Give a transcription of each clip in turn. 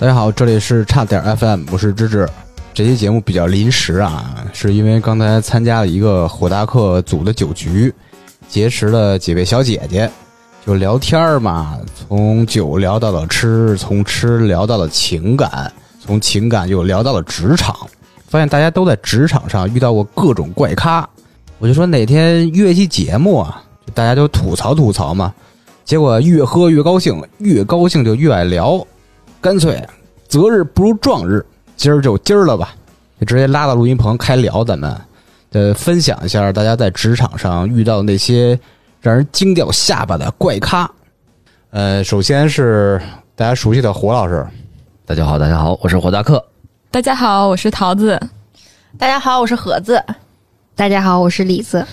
大家好，这里是差点 FM，我是芝芝。这期节目比较临时啊，是因为刚才参加了一个火大客组的酒局，结识了几位小姐姐，就聊天嘛，从酒聊到了吃，从吃聊到了情感，从情感又聊到了职场，发现大家都在职场上遇到过各种怪咖，我就说哪天约一期节目啊，大家就吐槽吐槽嘛，结果越喝越高兴，越高兴就越爱聊，干脆择日不如撞日，今儿就今儿了吧，就直接拉到录音棚开聊，咱们呃分享一下大家在职场上遇到的那些让人惊掉下巴的怪咖。呃，首先是大家熟悉的胡老师，大家好，大家好，我是火大克。大家好，我是桃子。大家好，我是盒子。大家好，我是李子。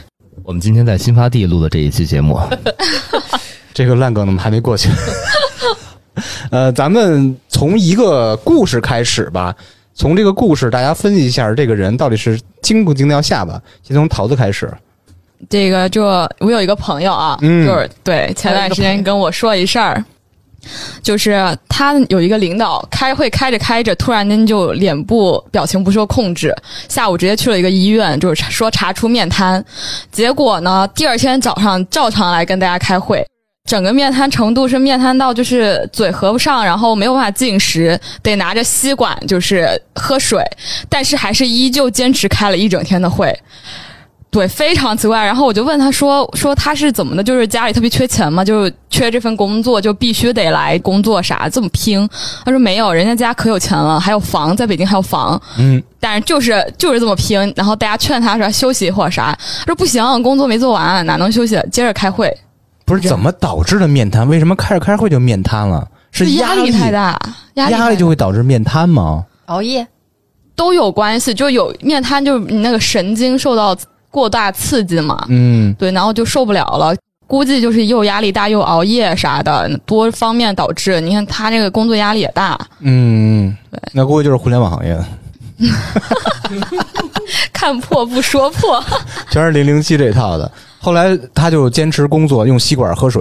我们今天在新发地录的这一期节目，这个烂梗怎么还没过去？呃，咱们从一个故事开始吧。从这个故事，大家分析一下这个人到底是惊不惊掉下巴。先从桃子开始。这个就我有一个朋友啊，嗯就是对前段时间跟我说一事儿，就是他有一个领导开会开着开着，突然间就脸部表情不受控制，下午直接去了一个医院，就是说查出面瘫，结果呢，第二天早上照常来跟大家开会。整个面瘫程度是面瘫到就是嘴合不上，然后没有办法进食，得拿着吸管就是喝水，但是还是依旧坚持开了一整天的会。对，非常奇怪。然后我就问他说：“说他是怎么的？就是家里特别缺钱嘛，就是缺这份工作，就必须得来工作啥，这么拼？”他说：“没有，人家家可有钱了，还有房，在北京还有房。嗯，但是就是就是这么拼。然后大家劝他说休息或者啥，他说不行，工作没做完，哪能休息？接着开会。不是怎么导致的面瘫？为什么开着开着会就面瘫了？是压力太大，压力压力就会导致面瘫吗？熬夜都有关系，就有面瘫，就是你那个神经受到过大刺激嘛。嗯，对，然后就受不了了。估计就是又压力大又熬夜啥的，多方面导致。你看他这个工作压力也大，嗯，对，那估计就是互联网行业的，看破不说破。全是零零七这套的。后来他就坚持工作，用吸管喝水。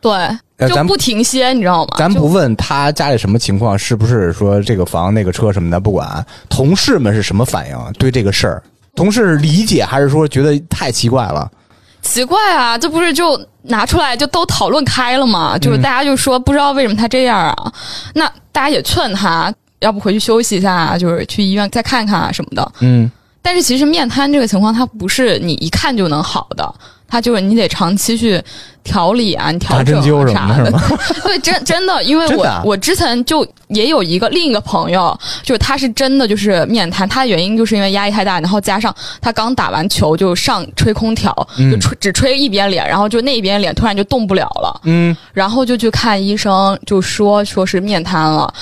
对，呃就不停歇，你知道吗？咱不问他家里什么情况，是不是说这个房、那个车什么的，不管。同事们是什么反应？对这个事儿，同事理解还是说觉得太奇怪了？奇怪啊，这不是就拿出来就都讨论开了吗？就是大家就说不知道为什么他这样啊，那大家也劝他，要不回去休息一下，就是去医院再看看啊什么的。嗯，但是其实面瘫这个情况，它不是你一看就能好的，它就是你得长期去调理啊，你调整啊啥的？对，真真的，因为我、啊？我之前就也有一个另一个朋友，就是他是真的就是面瘫，他的原因就是因为压力太大，然后加上他刚打完球就上吹空调，嗯。就吹只吹一边脸，然后就那一边脸突然就动不了了，嗯，然后就去看医生，就说说是面瘫了。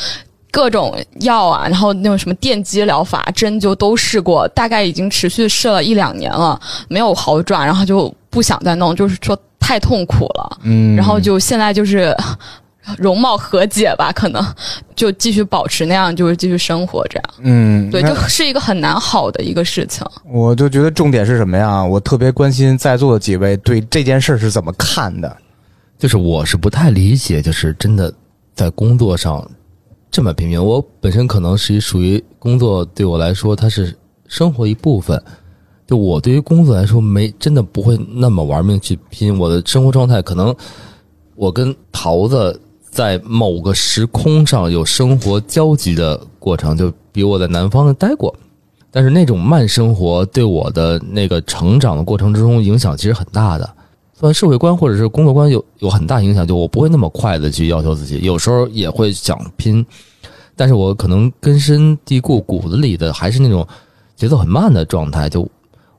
各种药啊，然后那种什么电击疗法、针灸都试过，大概已经持续试了一两年了，没有好转，然后就不想再弄，就是说太痛苦了。嗯，然后就现在就是容貌和解吧，可能就继续保持那样，就是继续生活这样。嗯，对，就是一个很难好的一个事情。我就觉得重点是什么呀？我特别关心在座的几位对这件事儿是怎么看的。就是我是不太理解，就是真的在工作上这么拼命。我本身可能是属于工作对我来说，它是生活一部分。就我对于工作来说，没真的不会那么玩命去拼。我的生活状态可能，我跟桃子在某个时空上有生活交集的过程，就比我在南方待过。但是那种慢生活对我的那个成长的过程之中影响其实很大的，算社会观或者是工作观有有很大影响。就我不会那么快的去要求自己，有时候也会想拼，但是我可能根深蒂固骨子里的还是那种节奏很慢的状态。就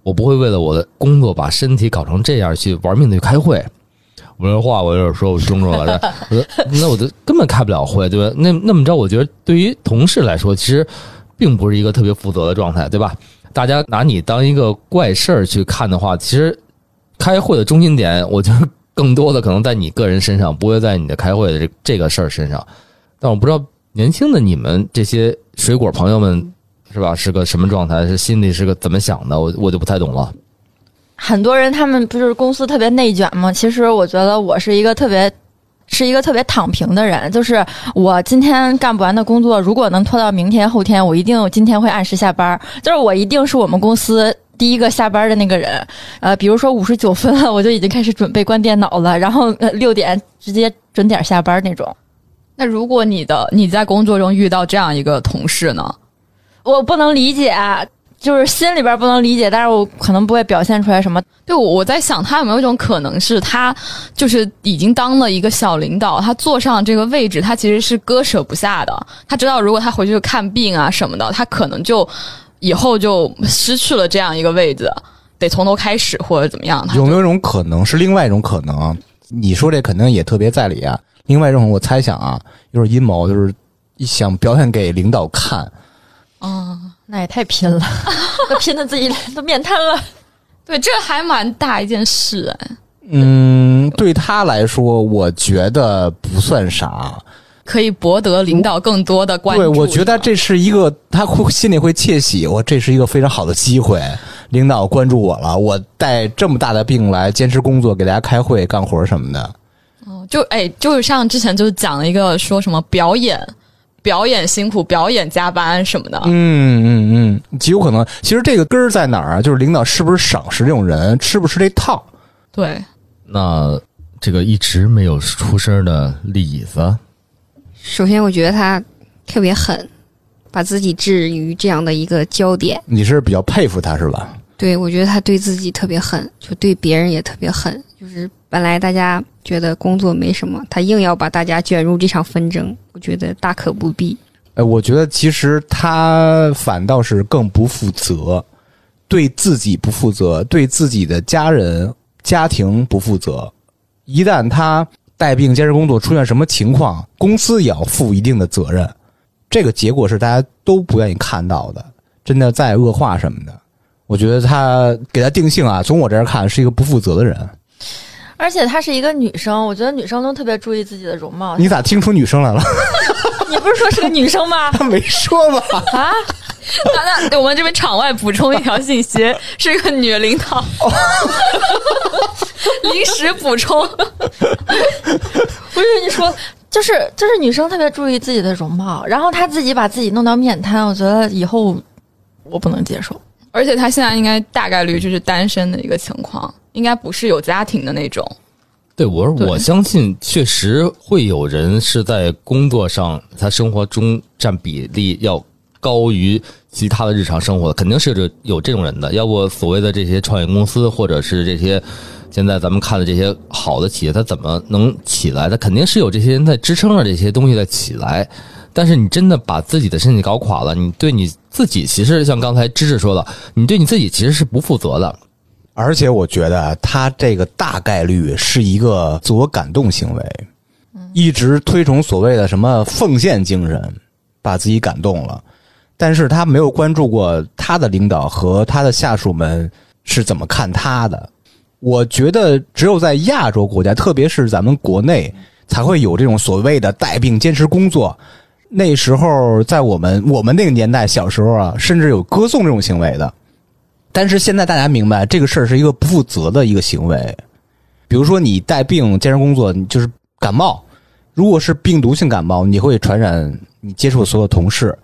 我不会为了我的工作把身体搞成这样去玩命的去开会。我这话我有点说不清楚了，我说 那我就根本开不了会，对吧？那那么着，我觉得对于同事来说，其实并不是一个特别负责的状态，对吧？大家拿你当一个怪事儿去看的话，其实开会的中心点，我觉得更多的可能在你个人身上，不会在你的开会的这这个事儿身上。但我不知道年轻的你们这些水果朋友们是吧，是个什么状态？是心里是个怎么想的？我我就不太懂了。很多人他们不就是公司特别内卷吗？其实我觉得我是一个特别是一个特别躺平的人，就是我今天干不完的工作，如果能拖到明天、后天，我一定今天会按时下班。就是我一定是我们公司第一个下班的那个人。呃，比如说五十九分了，我就已经开始准备关电脑了，然后呃六点直接准点下班那种。那如果你的你在工作中遇到这样一个同事呢？我不能理解，就是心里边不能理解，但是我可能不会表现出来什么。对，我我在想，他有没有一种可能是他就是已经当了一个小领导，他坐上这个位置，他其实是割舍不下的。他知道，如果他回去看病啊什么的，他可能就以后就失去了这样一个位置，得从头开始或者怎么样。他有没有一种可能是另外一种可能？你说这肯定也特别在理啊。另外一种我猜想啊，就是阴谋，就是想表现给领导看。啊、那也太拼了，都拼的自己都面瘫了。对，这还蛮大一件事哎。嗯，对他来说，我觉得不算啥。可以博得领导更多的关注。对，我觉得这是一个他会心里会窃喜，我这是一个非常好的机会，领导关注我了，我带这么大的病来坚持工作，给大家开会、干活什么的。哦就哎，就是像之前就讲了一个说什么表演，表演辛苦，表演加班什么的。嗯嗯嗯，极有可能。其实这个根儿在哪儿啊？就是领导是不是赏识这种人，吃不吃这套？对，那这个一直没有出声的李子，首先，我觉得他特别狠，把自己置于这样的一个焦点。你是比较佩服他是吧？对我觉得他对自己特别狠，就对别人也特别狠。就是本来大家觉得工作没什么，他硬要把大家卷入这场纷争，我觉得大可不必。哎，我觉得其实他反倒是更不负责，对自己不负责，对自己的家人、家庭不负责。一旦他带病坚持工作出现什么情况，公司也要负一定的责任。这个结果是大家都不愿意看到的，真的在恶化什么的。我觉得他给他定性啊，从我这儿看是一个不负责的人。而且她是一个女生，我觉得女生都特别注意自己的容貌。你咋听出女生来了？你不是说是个女生吗？他没说吧？啊，那那我们这边场外补充一条信息，是一个女领导，临时补充。不是你说，就是就是女生特别注意自己的容貌，然后她自己把自己弄到面瘫，我觉得以后我不能接受。而且她现在应该大概率就是单身的一个情况，应该不是有家庭的那种。对我说我相信确实会有人是在工作上，他生活中占比例要高于其他的日常生活的，肯定是有有这种人的。要不所谓的这些创业公司，或者是这些现在咱们看的这些好的企业，它怎么能起来？它肯定是有这些人在支撑着这些东西在起来。但是你真的把自己的身体搞垮了，你对你自己其实像刚才芝芝说的，你对你自己其实是不负责的。而且我觉得他这个大概率是一个自我感动行为，一直推崇所谓的什么奉献精神，把自己感动了，但是他没有关注过他的领导和他的下属们是怎么看他的。我觉得只有在亚洲国家，特别是咱们国内，才会有这种所谓的带病坚持工作。那时候，在我们我们那个年代，小时候啊，甚至有歌颂这种行为的。但是现在大家明白，这个事儿是一个不负责的一个行为。比如说，你带病坚持工作，你就是感冒，如果是病毒性感冒，你会传染你接触的所有同事。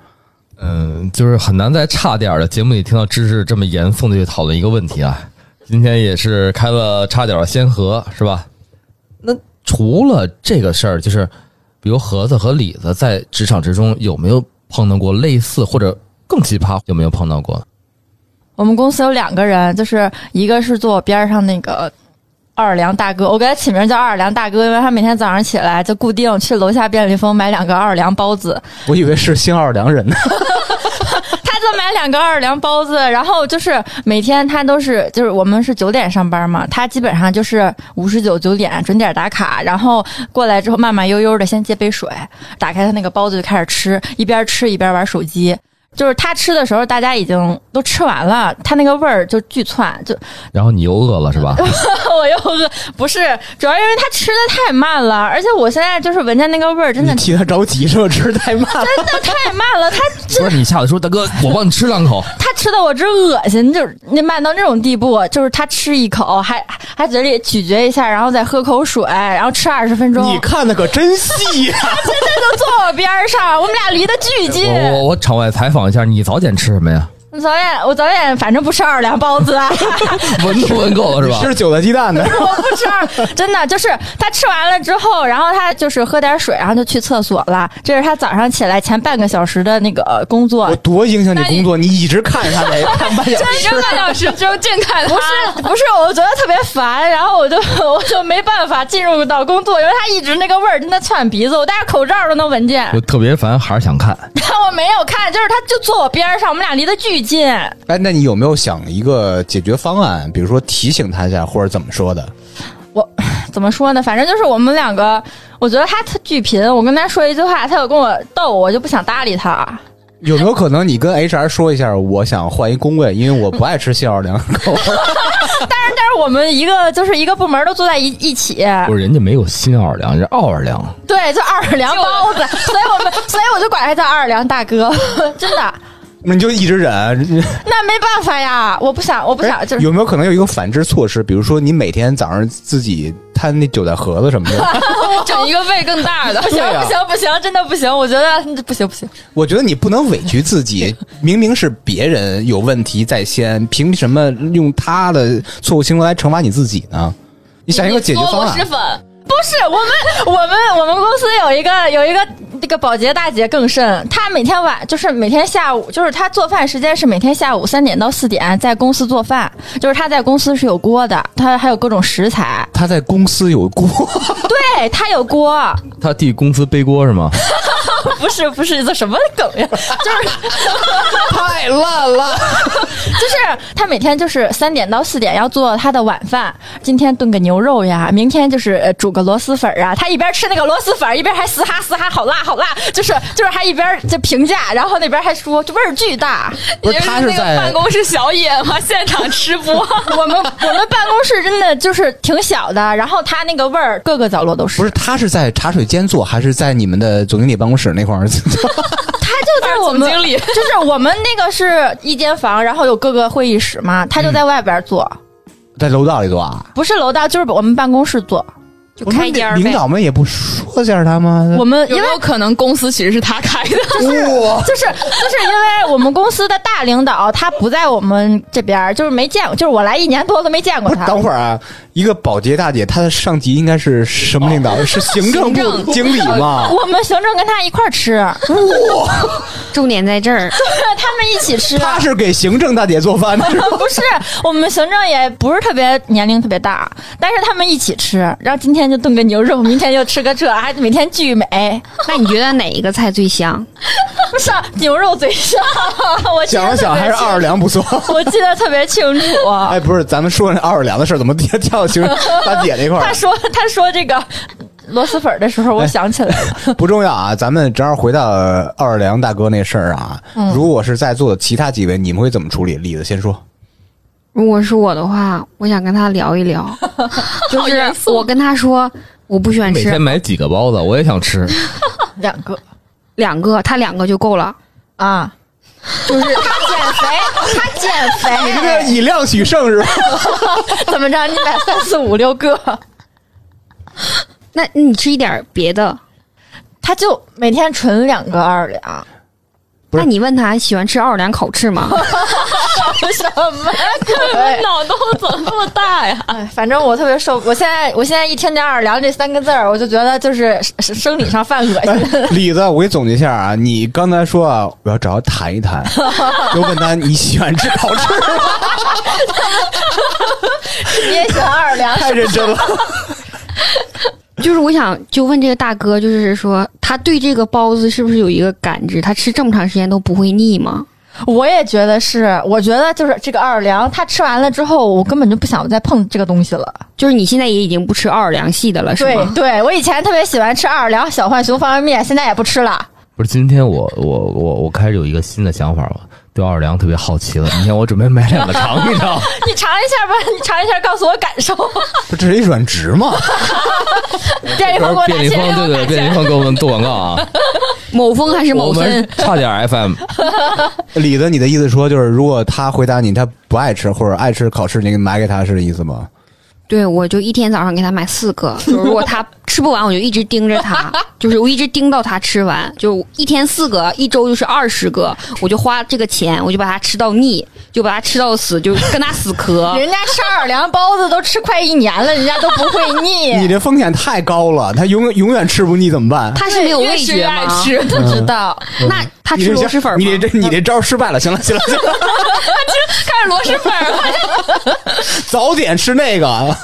嗯，就是很难在差点的节目里听到知识这么严肃的去讨论一个问题啊。今天也是开了差点的先河，是吧？那除了这个事儿，就是比如盒子和李子在职场之中有没有碰到过类似或者更奇葩？有没有碰到过？我们公司有两个人，就是一个是坐边上那个奥尔良大哥，我给他起名叫奥尔良大哥，因为他每天早上起来就固定去楼下便利蜂买两个奥尔良包子，我以为是新奥尔良人呢。他就买两个奥尔良包子，然后就是每天他都是，就是我们是九点上班嘛，他基本上就是五十九九点准点打卡，然后过来之后慢慢悠悠的先接杯水，打开他那个包子就开始吃，一边吃一边玩手机。就是他吃的时候，大家已经都吃完了，他那个味儿就巨窜，就然后你又饿了是吧？我又饿，不是，主要因为他吃的太慢了，而且我现在就是闻见那个味儿，真的你替他着急是吧？吃的太慢了。真的太慢了，他不是你下次说大哥，我帮你吃两口，他吃的我真恶心，就是那慢到那种地步，就是他吃一口还还嘴里咀嚼一下，然后再喝口水，然后吃二十分钟，你看的可真细呀、就坐我边上，我们俩离得巨近。我我我场外采访一下，你早点吃什么呀？我早点，我早点，反正不吃二两包子，啊闻都闻够了是吧？吃韭菜鸡蛋的。我不吃二，真的就是他吃完了之后，然后他就是喝点水，然后就去厕所了。这是他早上起来前半个小时的那个工作我，多影响你工作，你一直看着他得看 半小时。一个半小时就净看不，是不是，我觉得特别烦，然后我就 我就没办法进入到工作，因为他一直那个味儿真的窜鼻子，我戴着口罩都能闻见。我特别烦，还是想看。但我没有看，就是他就坐我边上，我们俩离得巨近。哎，那你有没有想一个解决方案？比如说提醒他一下，或者怎么说的？我怎么说呢？反正就是我们两个，我觉得他特巨贫。我跟他说一句话，他有跟我逗，我就不想搭理他。有没有可能你跟 HR 说一下，我想换一工位，因为我不爱吃蟹二两口。但是但是我们一个就是一个部门都坐在一一起，不是人家没有新奥尔良，人奥尔良。对，就奥尔良包子，所以我们所以我就管他叫奥尔良大哥，真的。那你就一直忍。那没办法呀，我不想，我不想，就是有没有可能有一个反制措施？比如说，你每天早上自己摊那韭菜盒子什么的。整一个胃更大的不。行啊不行不行，真的不行，我觉得不行不行。我觉得你不能委屈自己，明明是别人有问题在先，凭什么用他的错误行为来惩罚你自己呢？你想一个解决方案不是我们，我们我们公司有一个有一个这个保洁大姐更甚，她每天晚就是每天下午，就是她做饭时间是每天下午三点到四点在公司做饭，就是她在公司是有锅的，她还有各种食材，她在公司有锅，对她有锅，她替公司背锅是吗？不是不是这什么梗呀，就是 太烂了。就是他每天就是三点到四点要做他的晚饭，今天炖个牛肉呀，明天就是呃煮个螺蛳粉啊。他一边吃那个螺蛳粉，一边还嘶哈嘶哈，好辣好辣，就是就是还一边就评价，然后那边还说这味儿巨大。不是你那个他是在办公室小野吗？现场吃播。我们我们办公室真的就是挺小的，然后他那个味儿各个角落都是。不是他是在茶水间做，还是在你们的总经理办公室那块儿？他就在我们经理就是我们那个是一间房，然后有各个会议室嘛，他就在外边坐，在楼道里坐啊？不是楼道，就是我们办公室做。就开间儿。领导们也不说一下他吗？我们也有没有可能公司其实是他开的？哇，就是就是因为我们公司的大领导他不在我们这边，就是没见过，就是我来一年多都没见过他。等会儿啊，一个保洁大姐，她的上级应该是什么领导？是行政部经理吗？我们行政跟他一块儿吃，重点在这儿，他们一起吃。他是给行政大姐做饭的，不是，我们行政也不是特别年龄特别大，但是他们一起吃，然后今天就炖个牛肉，明天就吃个这，还每天巨美。那你觉得哪一个菜最香？不是牛肉最香，我想了想还是奥尔良不错。我记得特别清楚。哎，不是，咱们说那奥尔良的事儿，怎么跳跳到行政 大姐那块儿？他说他说这个螺蛳粉的时候，我想起来了。不重要啊，咱们正好回到奥尔良大哥那事儿啊。嗯如果是在座的其他几位，你们会怎么处理？李子先说。如果是我的话，我想跟他聊一聊，就是我跟他说我不喜欢吃每天买几个包子，我也想吃。两个两个，他两个就够了。啊，就是 他减肥，他减肥你这个肥，以量取胜是吧？怎么着？你买三四五六个，那你吃一点别的，他就每天纯两个奥尔良那你问他喜欢吃奥尔良烤翅吗？什么鬼？脑洞怎么这么大呀？哎，反正我特别受，我现在我现在一听见“二两”这三个字儿，我就觉得就是生生理上犯恶心。李子，我给你总结一下啊，你刚才说啊，我要找他谈一谈，就问他你喜欢吃烤翅吗？你也喜欢二两？太认真了。就是我想就问这个大哥，就是说他对这个包子是不是有一个感知？他吃这么长时间都不会腻吗？我也觉得是，我觉得就是这个奥尔良，他吃完了之后，我根本就不想再碰这个东西了。就是你现在也已经不吃奥尔良系的了，是吗？对对，我以前特别喜欢吃奥尔良小浣熊方便面，现在也不吃了。不是，今天我我我我开始有一个新的想法了，对奥尔良特别好奇了。明天我准备买两个尝一尝。你尝一下吧，你尝一下，告诉我感受。不这是一软植吗？便利蜂给我打便利对对，便利蜂给我们做广告啊。某风还是某我们分？差点 FM，李子，你的意思说就是，如果他回答你他不爱吃或者爱吃烤翅，你买给他是这意思吗？对，我就一天早上给他买四个，就是如果他吃不完，我就一直盯着它，就是我一直盯到它吃完，就一天四个，一周就是二十个，我就花这个钱，我就把它吃到腻，就把它吃到死，就跟他死磕。人家吃奥尔良包子都吃快一年了，人家都不会腻 你。这风险太高了，他永永远吃不腻怎么办？他是没有味觉吗？爱吃，不知道，那他吃螺蛳粉吗？你这你这招失败了，行了行了行了，开始螺蛳粉了。早点吃那个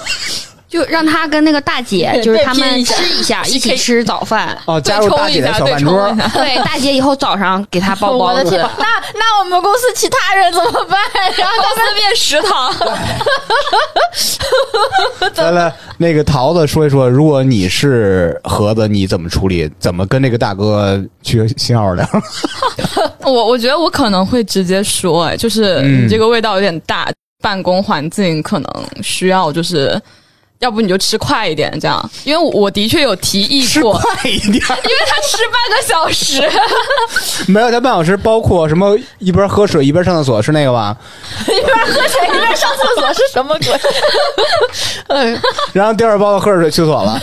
就让他跟那个大姐，就是他们吃一下，一起吃早饭。哦，加入大姐的小饭桌对冲一。下 对，大姐以后早上给他包包子我的天，。那那我们公司其他人怎么办然后？公司变食堂，来来，那个桃子说一说，如果你是盒子，你怎么处理？怎么跟那个大哥去新奥尔良？我我觉得我可能会直接说，哎，就是嗯你这个味道有点大，办公环境可能需要就是。要不你就吃快一点，这样，因为我的确有提议吃过，快一点，因为他吃半个小时，没有他半小时，包括什么一边喝水一边上厕所是那个吧？一边喝水一边上厕所是什么鬼？嗯，然后第二包子喝着水去厕所了，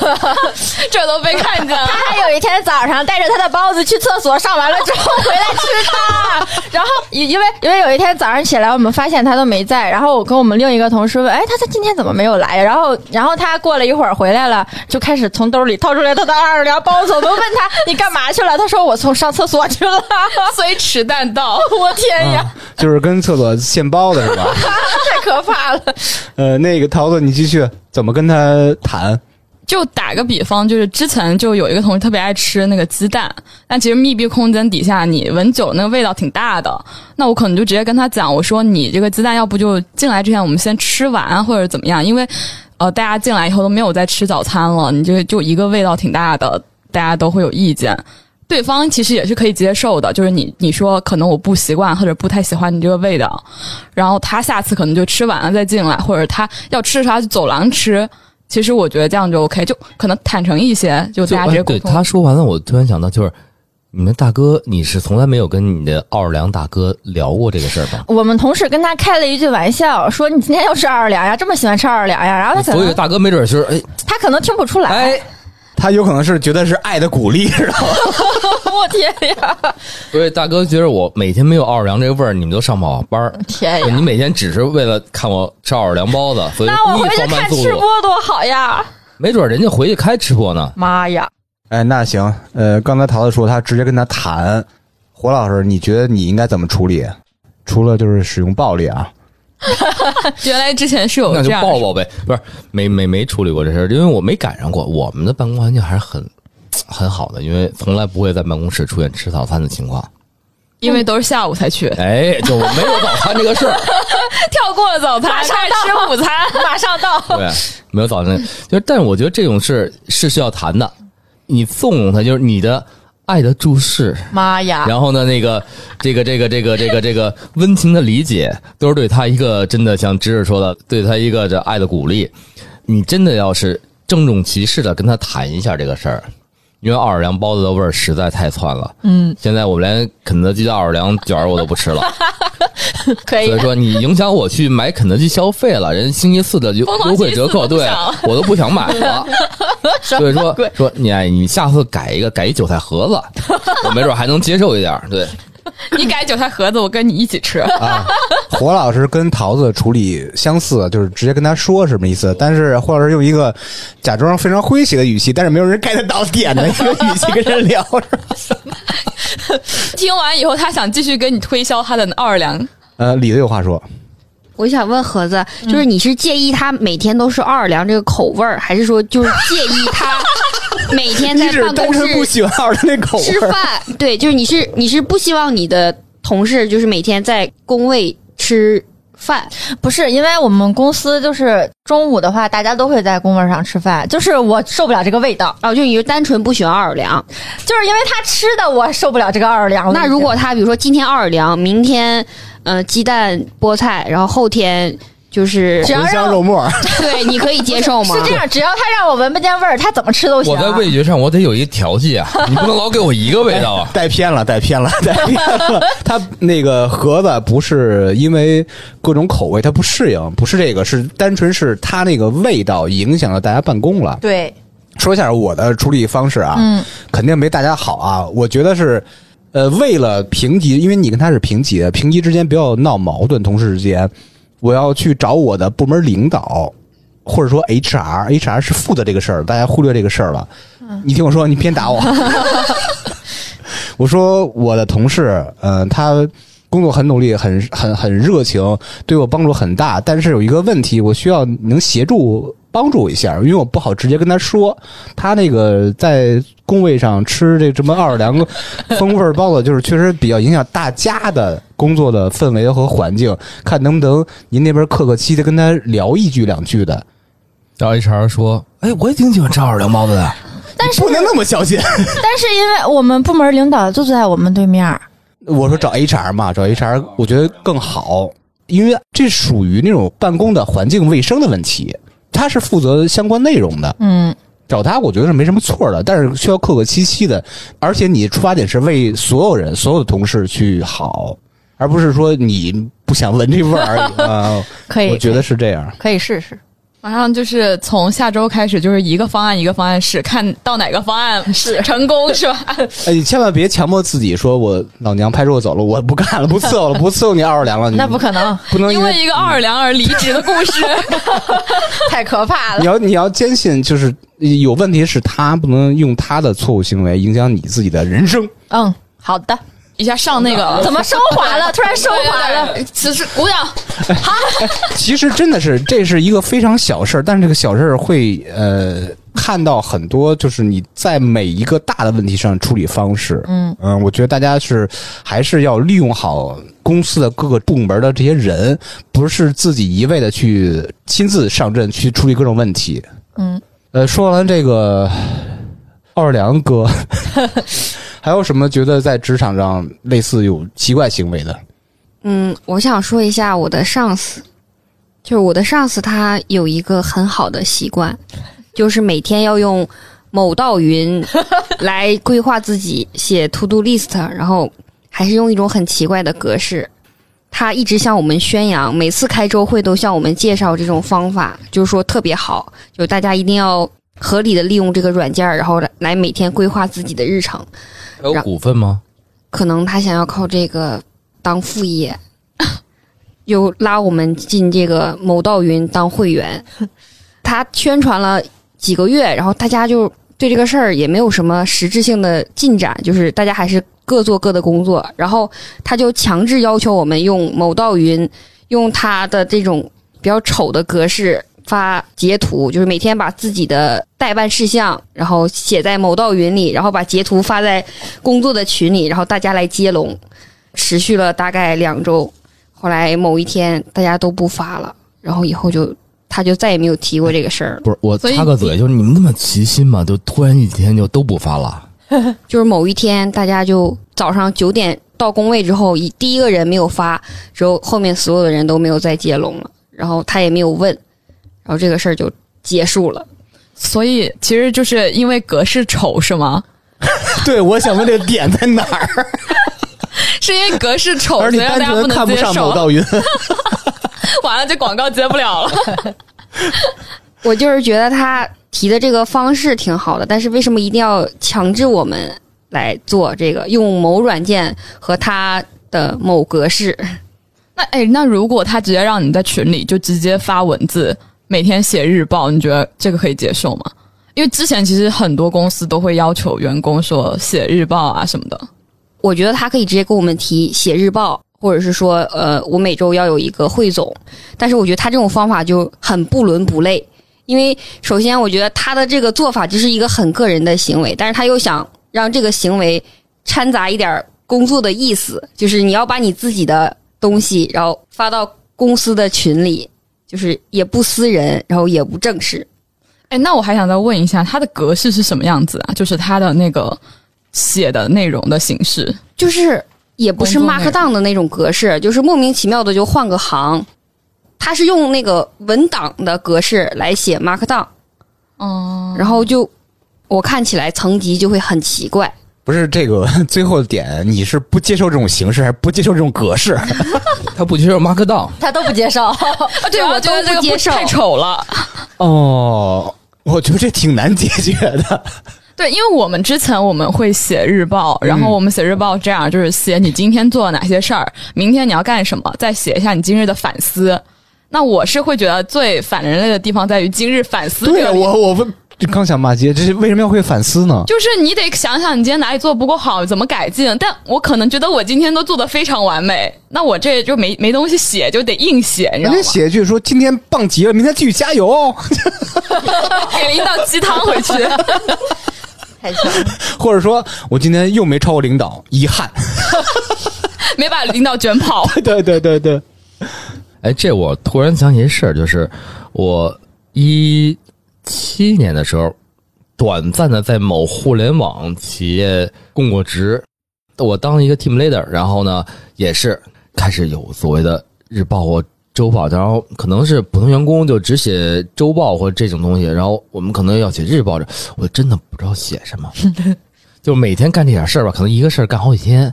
这都被看见了。他还有一天早上带着他的包子去厕所，上完了之后回来吃它。然后因因为因为有一天早上起来，我们发现他都没在，然后我跟我们另一个同事问，哎，他他今天怎么没有来呀？然后然后他过了一会儿回来了，就开始从兜里掏出来他的奥尔良包子。我们问他你干嘛去了？他说我从上厕所去了。所以迟但到，我天呀，就是跟厕所现包的是吧？太可怕了！呃，那个桃子，你继续怎么跟他谈？就打个比方，就是之前就有一个同事特别爱吃那个鸡蛋，但其实密闭空间底下你闻酒那个味道挺大的。那我可能就直接跟他讲，我说你这个鸡蛋要不就进来之前我们先吃完或者怎么样，因为呃大家进来以后都没有在吃早餐了，你这就一个味道挺大的，大家都会有意见。对方其实也是可以接受的，就是你你说可能我不习惯或者不太喜欢你这个味道，然后他下次可能就吃完了再进来，或者他要吃的时候去走廊吃。其实我觉得这样就 OK，就可能坦诚一些，就大家直接沟对。他说完了，我突然想到，就是你们大哥，你是从来没有跟你的奥尔良大哥聊过这个事儿吧？我们同事跟他开了一句玩笑，说你今天又吃奥尔良呀，这么喜欢吃奥尔良呀？然后他可能所以大哥没准是哎他可能听不出来。哎，他有可能是觉得是爱的鼓励，知道吗？我天呀，所以大哥觉得我每天没有奥尔良这个味儿，你们都上不好班儿。天呀！你每天只是为了看我吃奥尔良包子，所以那我回去故意放慢速度看吃播。多好呀！没准人家回去开吃播呢。妈呀！哎，那行，呃，刚才桃子说他直接跟他谈，胡老师，你觉得你应该怎么处理？除了就是使用暴力啊，原来之前是有那就这样抱抱呗，不是没没没处理过这事儿，因为我没赶上过。我们的办公环境还是很很好的，因为从来不会在办公室出现吃早餐的情况。因为都是下午才去，哎，就我没有早餐这个事儿，跳过了早餐，马上吃午餐。马上到，对，没有早餐，就，但是我觉得这种事是需要谈的。你纵容他，就是你的爱的注视，妈呀！然后呢，那个这个这个这个这个这个温情的理解，都是对他一个真的像知识说的，对他一个这爱的鼓励。你真的要是郑重其事的跟他谈一下这个事儿，因为奥尔良包子的味儿实在太窜了。嗯，现在我们连肯德基的奥尔良卷儿我都不吃了，可以所以。说你影响我去买肯德基消费了，人星期四的优优惠折扣，对我都不想买了。所以说说你哎，你下次改一个改一韭菜盒子，我没准还能接受一点儿。对，你改韭菜盒子，我跟你一起吃。啊，火老师跟桃子处理相似，就是直接跟他说什么意思，但是火老师用一个假装非常诙谐的语气，但是没有人 get 到 点的一个语气跟人聊，是吧？听完以后，他想继续跟你推销他的奥尔良。呃，李子有话说，我想问盒子，就是你是介意他每天都是奥尔良这个口味儿，还是说就是介意他每天在你只是办公室不室喜欢奥尔良那口。吃饭？对，就是你是你是不希望你的同事就是每天在工位吃饭。不是，因为我们公司就是中午的话，大家都会在工位上吃饭，就是我受不了这个味道，哦，就你就单纯不喜欢奥尔良。就是因为他吃的我受不了这个奥尔良。那如果他比如说今天奥尔良，明天呃鸡蛋菠菜，然后后天就是只要茴香让肉末，对，你可以接受吗？是这样，只要他让我闻不见味儿，他怎么吃都行。我在味觉上我得有一个调剂啊，你不能老给我一个味道啊。带偏了，带偏了，带偏了。他那个盒子不是因为各种口味他不适应，不是这个，是单纯是他那个味道影响了大家办公了。对，说一下我的处理方式啊，嗯，肯定没大家好啊。我觉得是，呃，为了评级，因为你跟他是平级的，平级之间不要闹矛盾，同事之间，我要去找我的部门领导，或者说 HR，HR 是负责这个事儿，大家忽略这个事儿了。你听我说，你别打我。我说我的同事，呃，他工作很努力，很很很热情，对我帮助很大。但是有一个问题，我需要能协助帮助我一下，因为我不好直接跟他说。他那个在工位上吃这什么奥尔良风味包子，就是确实比较影响大家的工作的氛围和环境。看能不能您那边客客气气的跟他聊一句两句的，然后 HR 说：“哎，我也挺喜欢吃奥尔良包子的。但是不能那么小心。但是因为我们部门领导就坐在我们对面儿，我说找 HR 嘛，找 HR 我觉得更好，因为这属于那种办公的环境卫生的问题，他是负责相关内容的，嗯，找他我觉得是没什么错的，但是需要客客气气的，而且你出发点是为所有人、所有的同事去好，而不是说你不想闻这味儿而已 啊。可以，我觉得是这样。可以试试。马上就是从下周开始，就是一个方案一个方案试，看到哪个方案是成功是吧？哎，你千万别强迫自己说，我老娘拍桌子走了，我不干了，不伺候了，不伺候你奥尔良了。那不可能，不能因为因为一个奥尔良而离职的故事。太可怕了。你要你要坚信，就是有问题是他不能用他的错误行为影响你自己的人生。嗯，好的。一下上那个 怎么升华了？突然升华了。此时鼓掌。好 其实真的是这是一个非常小事儿，但是这个小事儿会呃看到很多，就是你在每一个大的问题上处理方式。嗯嗯，我觉得大家是还是要利用好公司的各个部门的这些人，不是自己一味的去亲自上阵去处理各种问题。嗯，呃，说完这个奥尔良哥，还有什么觉得在职场上类似有奇怪行为的？嗯，我想说一下我的上司，就是我的上司他有一个很好的习惯，就是每天要用某道云 来规划自己写 to do list，然后还是用一种很奇怪的格式。他一直向我们宣扬，每次开周会都向我们介绍这种方法，就是说特别好，就大家一定要合理的利用这个软件儿，然后来来每天规划自己的日程。还有股份吗？可能他想要靠这个当副业，又拉我们进这个某道云当会员。他宣传了几个月，然后大家就对这个事儿也没有什么实质性的进展，就是大家还是各做各的工作。然后他就强制要求我们用某道云，用他的这种比较丑的格式发截图，就是每天把自己的代办事项，然后写在某道云里，然后把截图发在工作的群里，然后大家来接龙，持续了大概两周。后来某一天大家都不发了，然后以后就他就再也没有提过这个事儿。不是，我插个嘴，就是你们那么齐心吗？就突然一天就都不发了？就是某一天大家就早上九点到工位之后，以第一个人没有发，之后后面所有的人都没有再接龙了，然后他也没有问，然后这个事儿就结束了。所以其实就是因为格式丑是吗？对，我想问这个点在哪儿？是因为格式丑，而你所以让大家不单纯看不能接受。上某道云。完了，这广告接不了了。我就是觉得他提的这个方式挺好的，但是为什么一定要强制我们来做这个用某软件和它的某格式？那哎，那如果他直接让你在群里就直接发文字，每天写日报，你觉得这个可以接受吗？因为之前其实很多公司都会要求员工说写日报啊什么的。我觉得他可以直接跟我们提写日报，或者是说，呃，我每周要有一个汇总。但是我觉得他这种方法就很不伦不类，因为首先我觉得他的这个做法就是一个很个人的行为，但是他又想让这个行为掺杂一点工作的意思，就是你要把你自己的东西，然后发到公司的群里，就是也不私人，然后也不正式。哎，那我还想再问一下，它的格式是什么样子啊？就是它的那个写的内容的形式。就是也不是 Markdown 的那种格式，就是莫名其妙的就换个行。它是用那个文档的格式来写 Markdown，哦、然后就我看起来层级就会很奇怪。不是这个 最后的点，你是不接受这种形式，还是不接受这种格式？他不接受 Markdown，他都不接受。啊，对，我觉得这个不接受太丑了。哦，我觉得这挺难解决的。对，因为我们之前我们会写日报，然后我们写日报这样，就是写你今天做了哪些事儿，明天你要干什么，再写一下你今日的反思。那我是会觉得最反人类的地方在于今日反思这对。我我问，刚想骂街，这是为什么要会反思呢？就是你得想想你今天哪里做的不够好，怎么改进。但我可能觉得我今天都做的非常完美，那我这就没没东西写，就得硬写，你知人家道吗？写一句说今天棒极了，明天继续加油哦，给领导鸡汤回去。太强了，或者说我今天又没超过领导，遗憾。没把领导卷跑。对对对对，哎，这我突然想起一事儿，就是我一七年的时候，短暂的在某互联网企业供过职，我当一个 team leader，然后呢，也是开始有所谓的日报或周报，然后可能是普通员工就只写周报或这种东西，然后我们可能要写日报，我真的不知道写什么，就每天干这点事儿吧，可能一个事儿干好几天。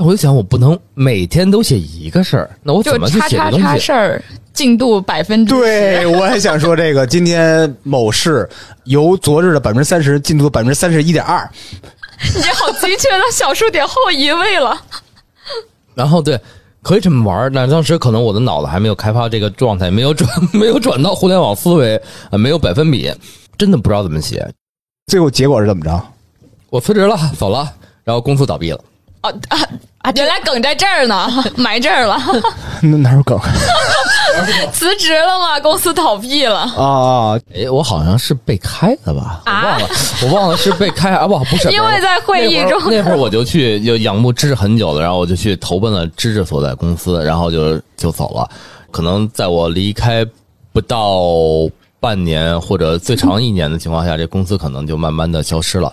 但我就想，我不能每天都写一个事儿，那我就怎么去写这东西？事儿进度百分之对，我也想说这个。今天某市由昨日的百分之三十进度百分之三十一点二，你好精确到小数点后一位了。然后对，可以这么玩儿。那当时可能我的脑子还没有开发这个状态，没有转 没有转到互联网思维，呃，没有百分比，真的不知道怎么写。最后结果是怎么着？我辞职了，走了，然后公司倒闭了。哦啊啊！原来梗在这儿呢，埋这儿了。那哪有梗 辞职了吗，公司倒闭了。啊啊？哎，我好像是被开的吧？我忘了，我忘了是被开啊不不是，因为在会议中那会儿那会儿我就去就仰慕芝芝很久了，然后我就去投奔了芝芝所在公司，然后就就走了。可能在我离开不到半年或者最长一年的情况下，这公司可能就慢慢的消失了。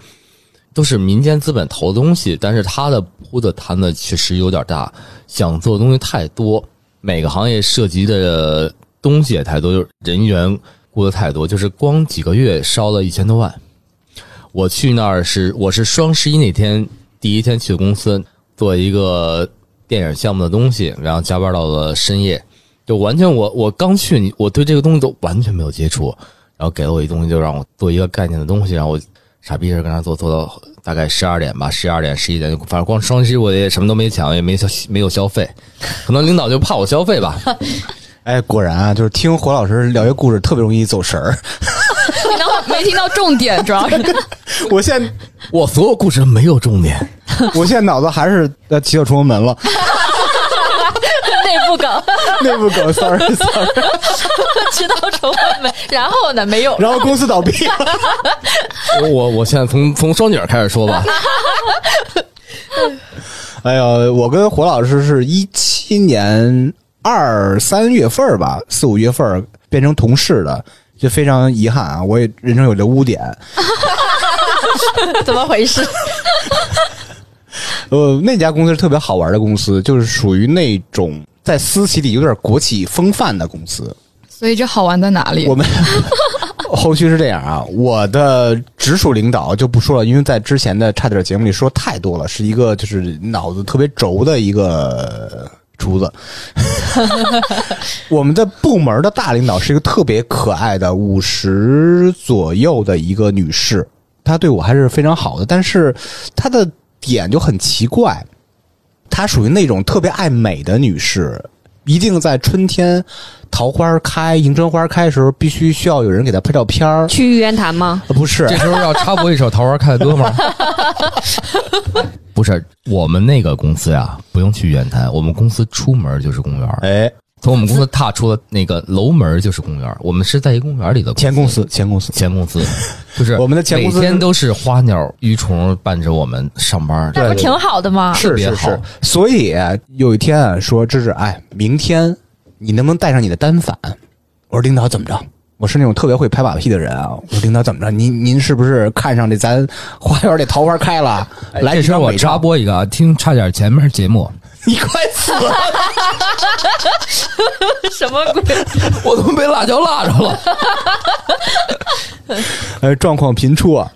都是民间资本投的东西，但是它的铺的摊子确实有点大，想做的东西太多，每个行业涉及的东西也太多，就是人员雇的太多，就是光几个月烧了一千多万。我去那儿是我是双十一那天第一天去的公司做一个电影项目的东西，然后加班到了深夜，就完全我我刚去，我对这个东西都完全没有接触，然后给了我一东西，就让我做一个概念的东西，然后我傻逼似的跟他做，做到大概十二点吧，十二点十一点，反正光双十一我也什么都没抢，也没消没有消费，可能领导就怕我消费吧。哎，果然啊，就是听火老师聊一个故事特别容易走神儿。你能没听到重点，主要是 我现在 我所有故事没有重点，我现在脑子还是在骑到崇文门了，内部梗，内部梗，sorry sorry。知道崇文门，然后呢没有，然后公司倒闭了，我我我现在从从双井开始说吧。哎呀，我跟胡老师是一七年二三月份儿吧，四五月份儿变成同事的，就非常遗憾啊，我也人生有这污点。怎么回事？呃，那家公司是特别好玩的公司，就是属于那种在私企里有点国企风范的公司。所以这好玩在哪里我？们 后续是这样啊，我的直属领导就不说了，因为在之前的差点节目里说太多了，是一个就是脑子特别轴的一个厨子。我们的部门的大领导是一个特别可爱的五十左右的一个女士，她对我还是非常好的，但是她的点就很奇怪，她属于那种特别爱美的女士。一定在春天桃花开、迎春花开的时候，必须需要有人给她拍照片儿。去玉渊潭吗？呃不是这，时候要插播一首《桃花开的歌》吗？不是，我们那个公司呀，不用去玉渊潭，我们公司出门就是公园儿，哎，从我们公司踏出了那个楼门就是公园儿，我们是在一公园里的前公司，前公司，前公司，就是我们的前公司每天都是花鸟鱼虫伴着我们上班。那不挺好的吗？是是是。所以有一天啊，说芝芝，哎，明天你能不能带上你的单反？我说领导怎么着？我是那种特别会拍马屁的人啊！我说领导怎么着？您您是不是看上这咱花园里桃花开了？来几这时候我？插播一个啊，听差点前面节目，你快死了！什么鬼？我他妈被辣椒辣着了。呃，状况频出啊！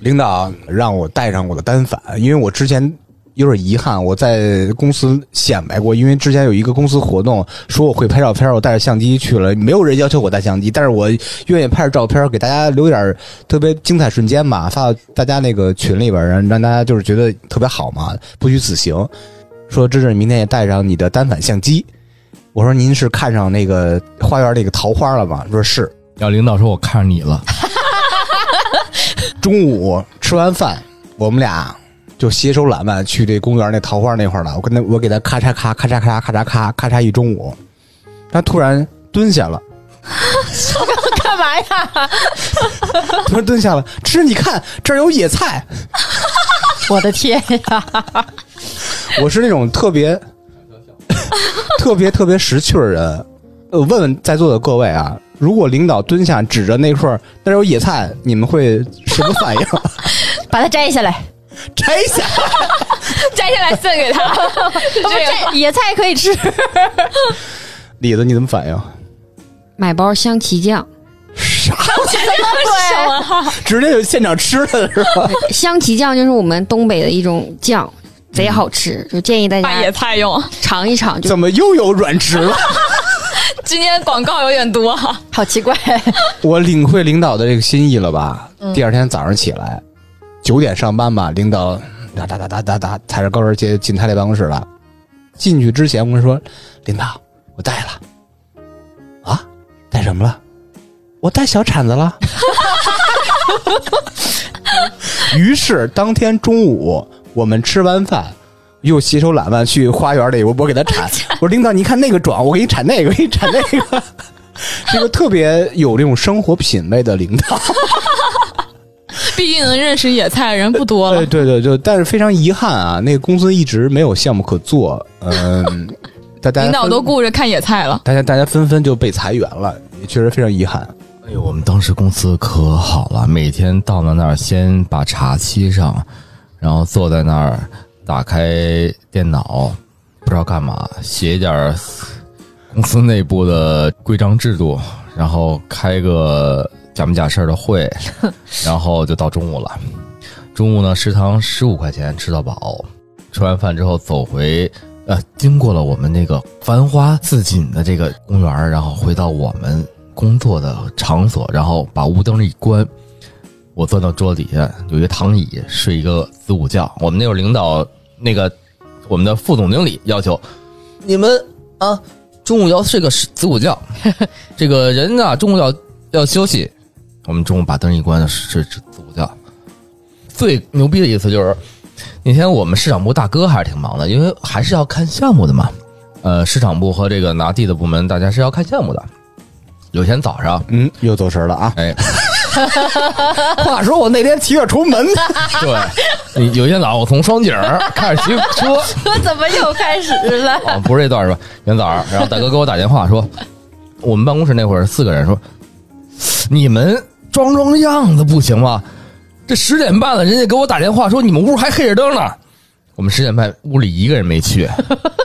领导让我带上我的单反，因为我之前有点遗憾，我在公司显摆过，因为之前有一个公司活动，说我会拍照片，我带着相机去了，没有人要求我带相机，但是我愿意拍着照片，给大家留点特别精彩瞬间吧，发到大家那个群里边，让让大家就是觉得特别好嘛，不虚此行。说芝芝，你明天也带上你的单反相机。我说您是看上那个花园那个桃花了吗？说是。要领导说我看上你了，中午吃完饭，我们俩就携手揽腕去这公园那桃花那块儿了。我跟他，我给他咔嚓咔咔嚓咔嚓咔嚓咔咔嚓一中午，他突然蹲下了，干嘛呀？突然蹲下了。吃，你看这儿有野菜。我的天呀！我是那种特别 特别特别识趣儿人。呃，问问在座的各位啊，如果领导蹲下指着那块儿那儿有野菜，你们会什么反应？把它摘下来，摘下来。摘下来送给他。这个野菜可以吃。李子，你怎么反应？买包香旗酱，啥？对，直接就现场吃了是吧？香旗酱就是我们东北的一种酱，贼好吃，就建议大家野家菜用。尝一尝。就怎么又有软植了？今天广告有点多，好奇怪。我领会领导的这个心意了吧？第二天早上起来，九点上班吧，领导哒哒哒哒哒哒踩着高跟鞋进他那办公室了。进去之前，我跟他说：“领导，我带了。”啊，带什么了？我带小铲子了。于是当天中午，我们吃完饭。又洗手揽腕去花园里，我我给他铲。我说领导，你看那个壮，我给你铲那个，我给你铲那个。是个特别有这种生活品味的领导。毕竟能认识野菜的人不多了对。对对，就但是非常遗憾啊，那个公司一直没有项目可做。嗯，大家领导都顾着看野菜了，大家大家纷纷就被裁员了，也确实非常遗憾。哎呦，我们当时公司可好了，每天到了那儿先把茶沏上，然后坐在那儿打开电脑，不知道干嘛，写一点儿公司内部的规章制度，然后开个假模假式的会，然后就到中午了。中午呢，食堂十五块钱吃到饱，吃完饭之后走回。呃，经过了我们那个繁花似锦的这个公园，然后回到我们工作的场所，然后把屋灯一关，我钻到桌子底下有一个躺椅，睡一个子午觉。我们那会儿领导那个我们的副总经理要求你们啊，中午要睡个子午觉，这个人啊中午要要休息。我们中午把灯一关睡子午觉。最牛逼的一次就是那天我们市场部大哥还是挺忙的，因为还是要看项目的嘛。呃，市场部和这个拿地的部门，大家是要看项目的。有一天早上，嗯，又走神了啊！哎，话说我那天骑着出门，对，有一天早上我从双井儿 开始骑车，我怎么又开始了？啊，不是这段是吧？有天早上，然后大哥给我打电话说，我们办公室那会儿四个人说，你们装装样子不行吗？这十点半了，人家给我打电话说你们屋还黑着灯呢。我们十点半屋里一个人没去，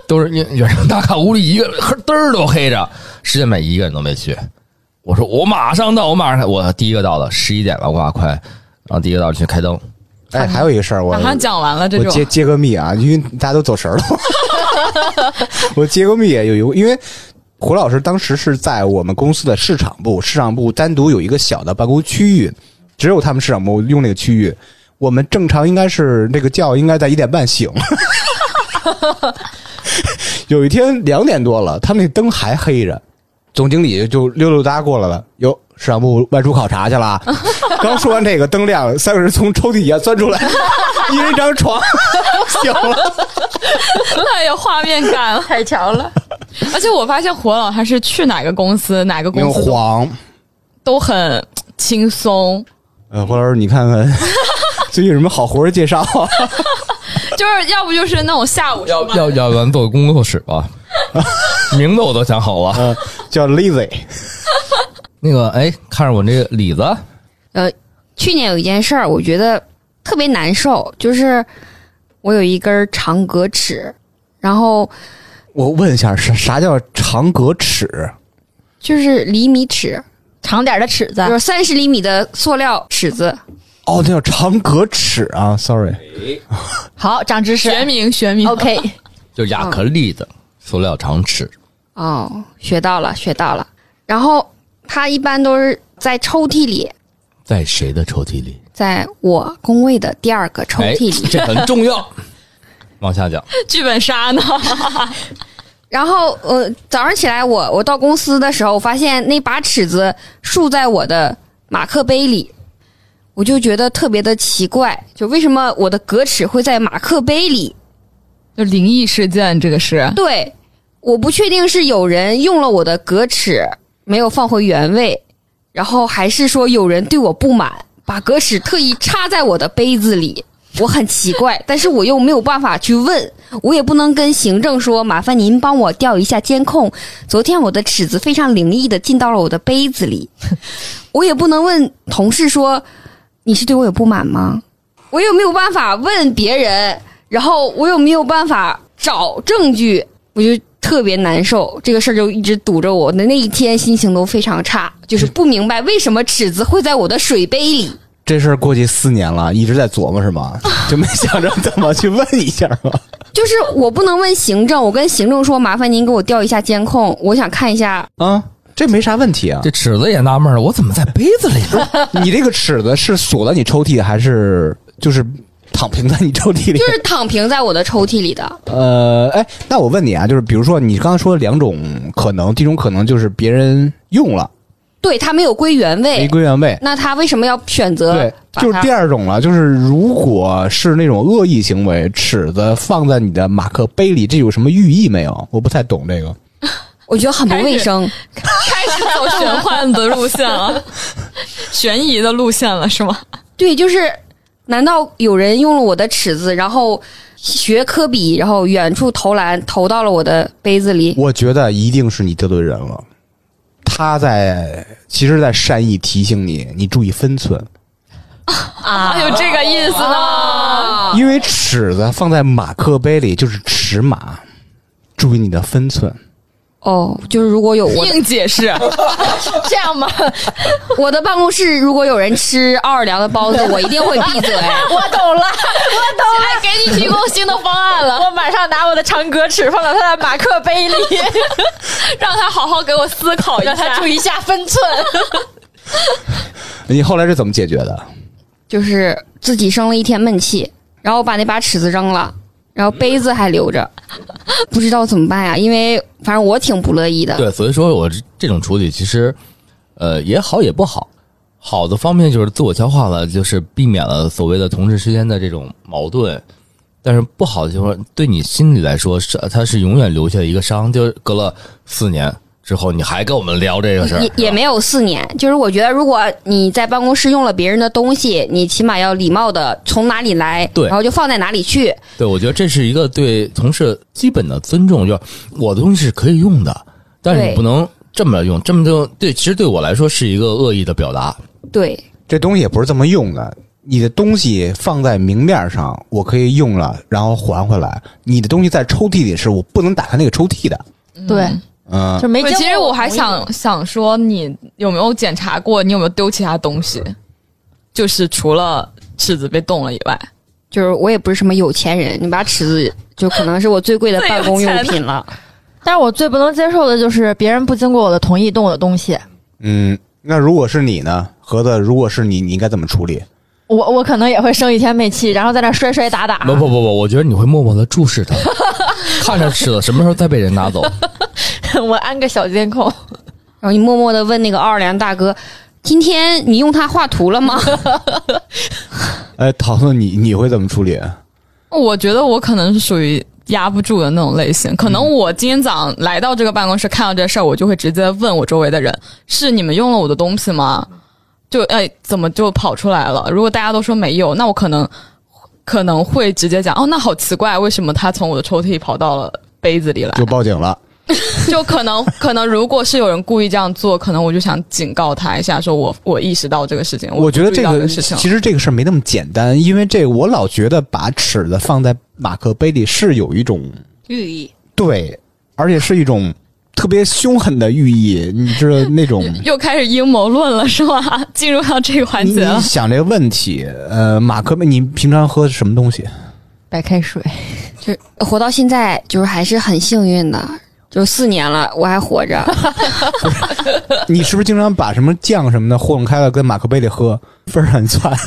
都是远程打卡，屋里一个灯儿都黑着，十点半一个人都没去。我说我马上到，我马上开，我第一个到的，十一点了，哇，快，然后第一个到去开灯。哎，还有一个事儿，我马上讲完了这种我接接个密啊，因为大家都走神了。我接个密有一，因为胡老师当时是在我们公司的市场部，市场部单独有一个小的办公区域，只有他们市场部用那个区域。我们正常应该是那个觉应该在一点半醒。有一天两点多了，他们那灯还黑着，总经理就溜溜达过来了，哟。市场部外出考察去了啊，刚说完这个灯亮了，三个人从抽屉底下钻出来，一人一张床，醒了。太有画面感了。太强了！而且我发现火老他是去哪个公司，哪个公司都黄。都很轻松，呃，胡老师，你看看 最近有什么好活儿介绍？就是要不就是那种下午要要要不然做个工作室吧？名字我都想好了。呃，叫 Lazy。那个，哎，看着我这个李子，呃，去年有一件事儿，我觉得特别难受，就是我有一根长格尺，然后我问一下，啥啥叫长格尺？就是厘米尺，长点儿的尺子就，是三十厘米的塑料尺子。哦，那叫长格尺啊，sorry。好，长知识。学名学名 OK，就亚克力的塑料长尺。哦，学到了，学到了。然后它一般都是在抽屉里，在谁的抽屉里？在我工位的第二个抽哎屉里。，这很重要。往下讲，剧本杀呢？然后呃，早上起来我我到公司的时候，我发现那把尺子竖在我的马克杯里，我就觉得特别的奇怪，就为什么我的格尺会在马克杯里？就灵异事件，这个是对，我不确定是有人用了我的格尺没有放回原位，然后还是说有人对我不满，把格尺特意插在我的杯子里。我很奇怪，但是我又没有办法去问，我也不能跟行政说，麻烦您帮我调一下监控。昨天我的尺子非常灵异的进到了我的杯子里，我也不能问同事说，你是对我有不满吗？我又没有办法问别人，然后我又没有办法找证据，我就特别难受。这个事儿就一直堵着我的那一天，心情都非常差，就是不明白为什么尺子会在我的水杯里。这事儿过去四年了，一直在琢磨是吗？就没想着怎么去问一下吗？就是我不能问行政，我跟行政说，麻烦您给我调一下监控，我想看一下。啊，这没啥问题啊。这尺子也纳闷了，我怎么在杯子里呢？你这个尺子是锁在你抽屉，还是就是躺平在你抽屉里？就是躺平在我的抽屉里的，呃，哎，那我问你啊，就是比如说你刚刚说的两种可能，第一种可能就是别人用了对他没有归原位没，归原位，那他为什么要选择对，就是第二种了，就是如果是那种恶意行为，尺子放在你的马克杯里，这有什么寓意没有？我不太懂这个。我觉得很不卫生。开始走玄幻的路线了，悬疑的路线了是吗？对，就是难道有人用了我的尺子，然后学科比，然后远处投篮投到了我的杯子里？我觉得一定是你得罪人了，他在其实，在善意提醒你，你注意分寸，啊，有这个意思呢？因为尺子放在马克杯里就是尺码，注意你的分寸。哦，就是如果有我硬解释，这样吗？我的办公室如果有人吃奥尔良的包子，我一定会闭嘴。我懂了，我懂了，哎，给你提供新的方案了，我马上拿我的长格尺放到他的马克杯里，让他好好给我思考一下，让他注意一下分寸。你后来是怎么解决的？就是自己生了一天闷气，然后把那把尺子扔了，然后杯子还留着，不知道怎么办呀？因为反正我挺不乐意的。对，所以说我这种处理其实，呃，也好也不好。好的方面就是自我消化了，就是避免了所谓的同事之间的这种矛盾。但是不好的就是，对你心里来说是它是永远留下一个伤，就隔了四年之后，你还跟我们聊这个事儿，也也没有四年，就是我觉得，如果你在办公室用了别人的东西，你起码要礼貌的从哪里来，对然后就放在哪里去。对，我觉得这是一个对同事基本的尊重，就是我的东西是可以用的，但是你不能这么用，这么就对，其实对我来说是一个恶意的表达。对，这东西也不是这么用的。你的东西放在明面上，我可以用了，然后还回来。你的东西在抽屉里是我不能打开那个抽屉的。对，嗯就，没其实我还想想说，你有没有检查过，你有没有丢其他东西？就是除了尺子被动了以外，就是我也不是什么有钱人，你把尺子就可能是我最贵的办公用品了。但是我最不能接受的就是别人不经过我的同意动我的东西。嗯，那如果是你呢，盒子？如果是你，你应该怎么处理？我我可能也会生一天闷气，然后在那摔摔打打。不不不不，我觉得你会默默的注视他，看着尺子什么时候再被人拿走。我安个小监控。然后你默默的问那个奥尔良大哥：“今天你用它画图了吗 哎，桃子，你你会怎么处理？我觉得我可能是属于压不住的那种类型。可能我今天早上来到这个办公室，看到这事儿，我就会直接问我周围的人：是你们用了我的东西吗？就哎，怎么就跑出来了？如果大家都说没有，那我可能可能会直接讲：哦，那好奇怪，为什么他从我的抽屉跑到了杯子里来？就报警了。就可能可能如果是有人故意这样做，可能我就想警告他一下，说我我意识到这个事情，我觉得这个事情，其实这个事儿没那么简单，因为这个我老觉得把尺子放在马克杯里是有一种寓意。对，而且是一种特别凶狠的寓意，你知道 那种。又开始阴谋论了是吗？进入到这个环节了你。想这个问题，呃，马克杯，你平常喝什么东西？白开水，就是活到现在，就是还是很幸运的，就四年了，我还活着。你是不是经常把什么酱什么的混弄开了，跟马克杯里喝，分儿很窜？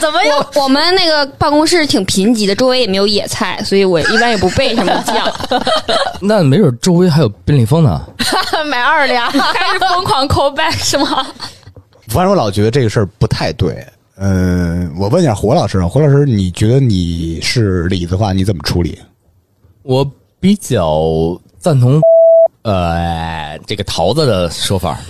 怎么又我我们那个办公室挺贫瘠的，周围也没有野菜，所以我一般也不备什么酱。那没准周围还有便利蜂呢。买二两？开始疯狂 call back 是吗？反正我老觉得这个事儿不太对。嗯、我问一下胡老师啊，胡老师，你觉得你是李子的话，你怎么处理？我比较赞同，呃，这个桃子的说法。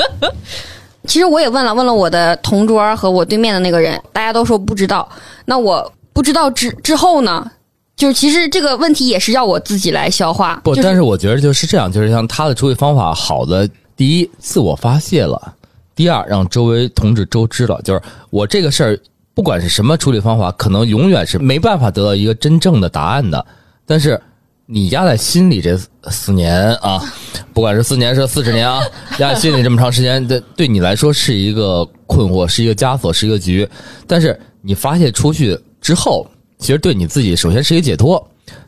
其实我也问了，问了我的同桌和我对面的那个人，大家都说不知道。那我不知道之之后呢？就是其实这个问题也是要我自己来消化。不，就是、但是我觉得就是这样，就是像他的处理方法，好的，第一，自我发泄了；第二，让周围同志周知了，就是我这个事儿，不管是什么处理方法，可能永远是没办法得到一个真正的答案的。但是你压在心里这四年啊，不管是四年是四十年啊，压在心里这么长时间，对对你来说是一个困惑，是一个枷锁，是一个局。但是你发泄出去之后，其实对你自己首先是一个解脱，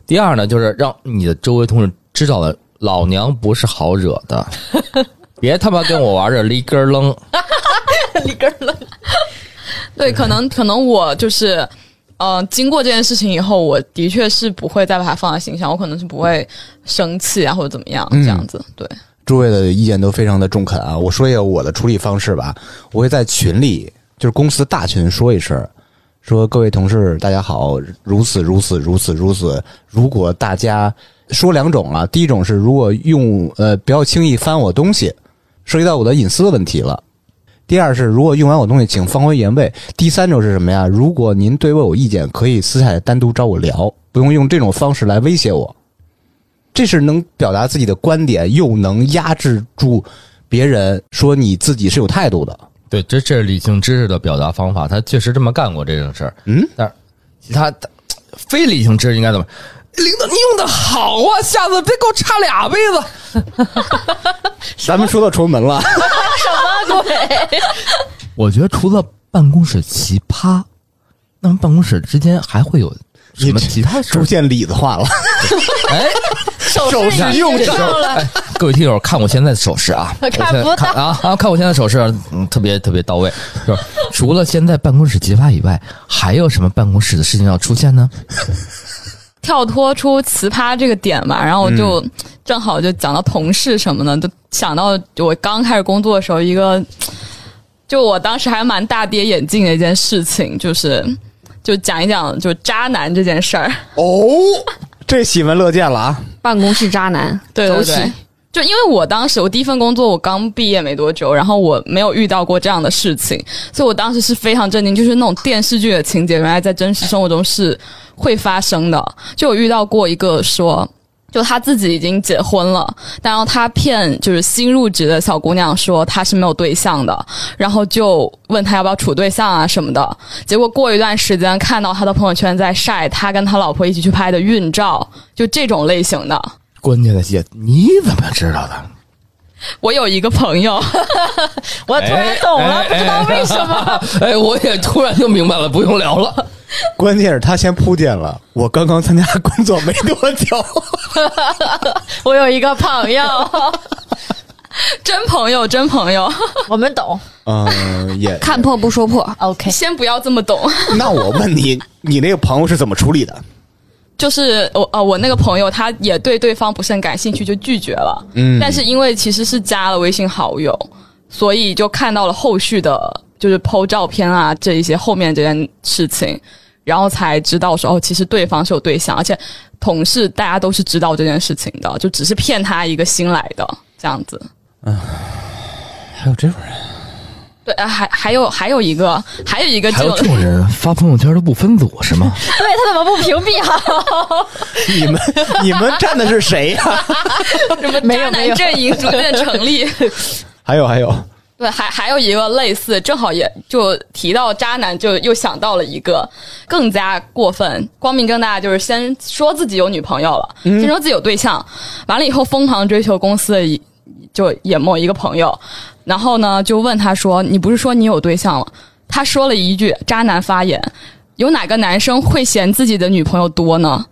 第二呢，就是让你的周围同事知道了，老娘不是好惹的，别他妈跟我玩这离根儿扔。里根儿楞。对，可能可能我就是，呃，经过这件事情以后，我的确是不会再把它放在心上，我可能是不会生气啊或者怎么样嗯这样子。对，诸位的意见都非常的中肯啊！我说一下我的处理方式吧，我会在群里，就是公司大群说一声，说各位同事大家好，如此如此如此如此。如果大家说两种啊，第一种是如果用呃不要轻易翻我东西，涉及到我的隐私的问题了。第二是，如果用完我东西，请放回原位。第三种是什么呀？如果您对我有意见，可以私下单独找我聊，不用用这种方式来威胁我。这是能表达自己的观点，又能压制住别人说你自己是有态度的。对，这这是理性知识的表达方法，他确实这么干过这种事儿。嗯，但是其他的非理性知识应该怎么？领导，你用的好啊，下次别给我差俩杯子。咱们说到崇文门了，我觉得除了办公室奇葩，那么办公室之间还会有什么其他事儿？逐渐李子话了。哎，手手势用上了，哎，各位听友，看我现在的手势啊，我现在看不到看啊啊，看我现在手势，嗯，特别特别到位，是？除了现在办公室奇葩以外，还有什么办公室的事情要出现呢？跳脱出奇葩这个点嘛，然后我就、正好就讲到同事什么的，就想到我刚开始工作的时候一个，就我当时还蛮大跌眼镜的一件事情，就是就讲一讲就渣男这件事儿。哦，这喜闻乐见了啊！办公室渣男，走起。对对对，就因为我当时我第一份工作我刚毕业没多久，然后我没有遇到过这样的事情，所以我当时是非常震惊，就是那种电视剧的情节，原来在真实生活中是会发生的。就有遇到过一个说。就他自己已经结婚了，然后他骗就是新入职的小姑娘说他是没有对象的，然后就问他要不要处对象啊什么的。结果过一段时间看到他的朋友圈在晒他跟他老婆一起去拍的孕照，就这种类型的。关键的姐你怎么知道的？我有一个朋友，我突然懂了，不知道为什么。哎，我也突然就明白了，不用聊了。关键是他先铺垫了，我刚刚参加工作没多久，我有一个朋友，真朋友，真朋友。我们懂。嗯，也。看破不说破，OK，先不要这么懂，那我问你，你那个朋友是怎么处理的？就是我呃，我那个朋友他也对对方不是很感兴趣，就拒绝了。嗯但是因为其实是加了微信好友，所以就看到了后续的，就是 PO 照片啊这一些后面这件事情，然后才知道说哦，其实对方是有对象，而且同事大家都是知道这件事情的，就只是骗他一个新来的这样子。还有这种人，对，啊还还有还有一个还有一个还有这种人发朋友圈都不分组是吗？对他怎么不屏蔽好？你们你们站的是谁呀、什么渣没有没有男阵营逐渐成立。还有还有，对，还还有一个类似，正好也就提到渣男，就又想到了一个更加过分、光明正大，就是先说自己有女朋友了，先说自己有对象，完了以后疯狂追求公司的一就也某一个朋友，然后呢就问他说：“你不是说你有对象了？”他说了一句渣男发言：“有哪个男生会嫌自己的女朋友多呢？”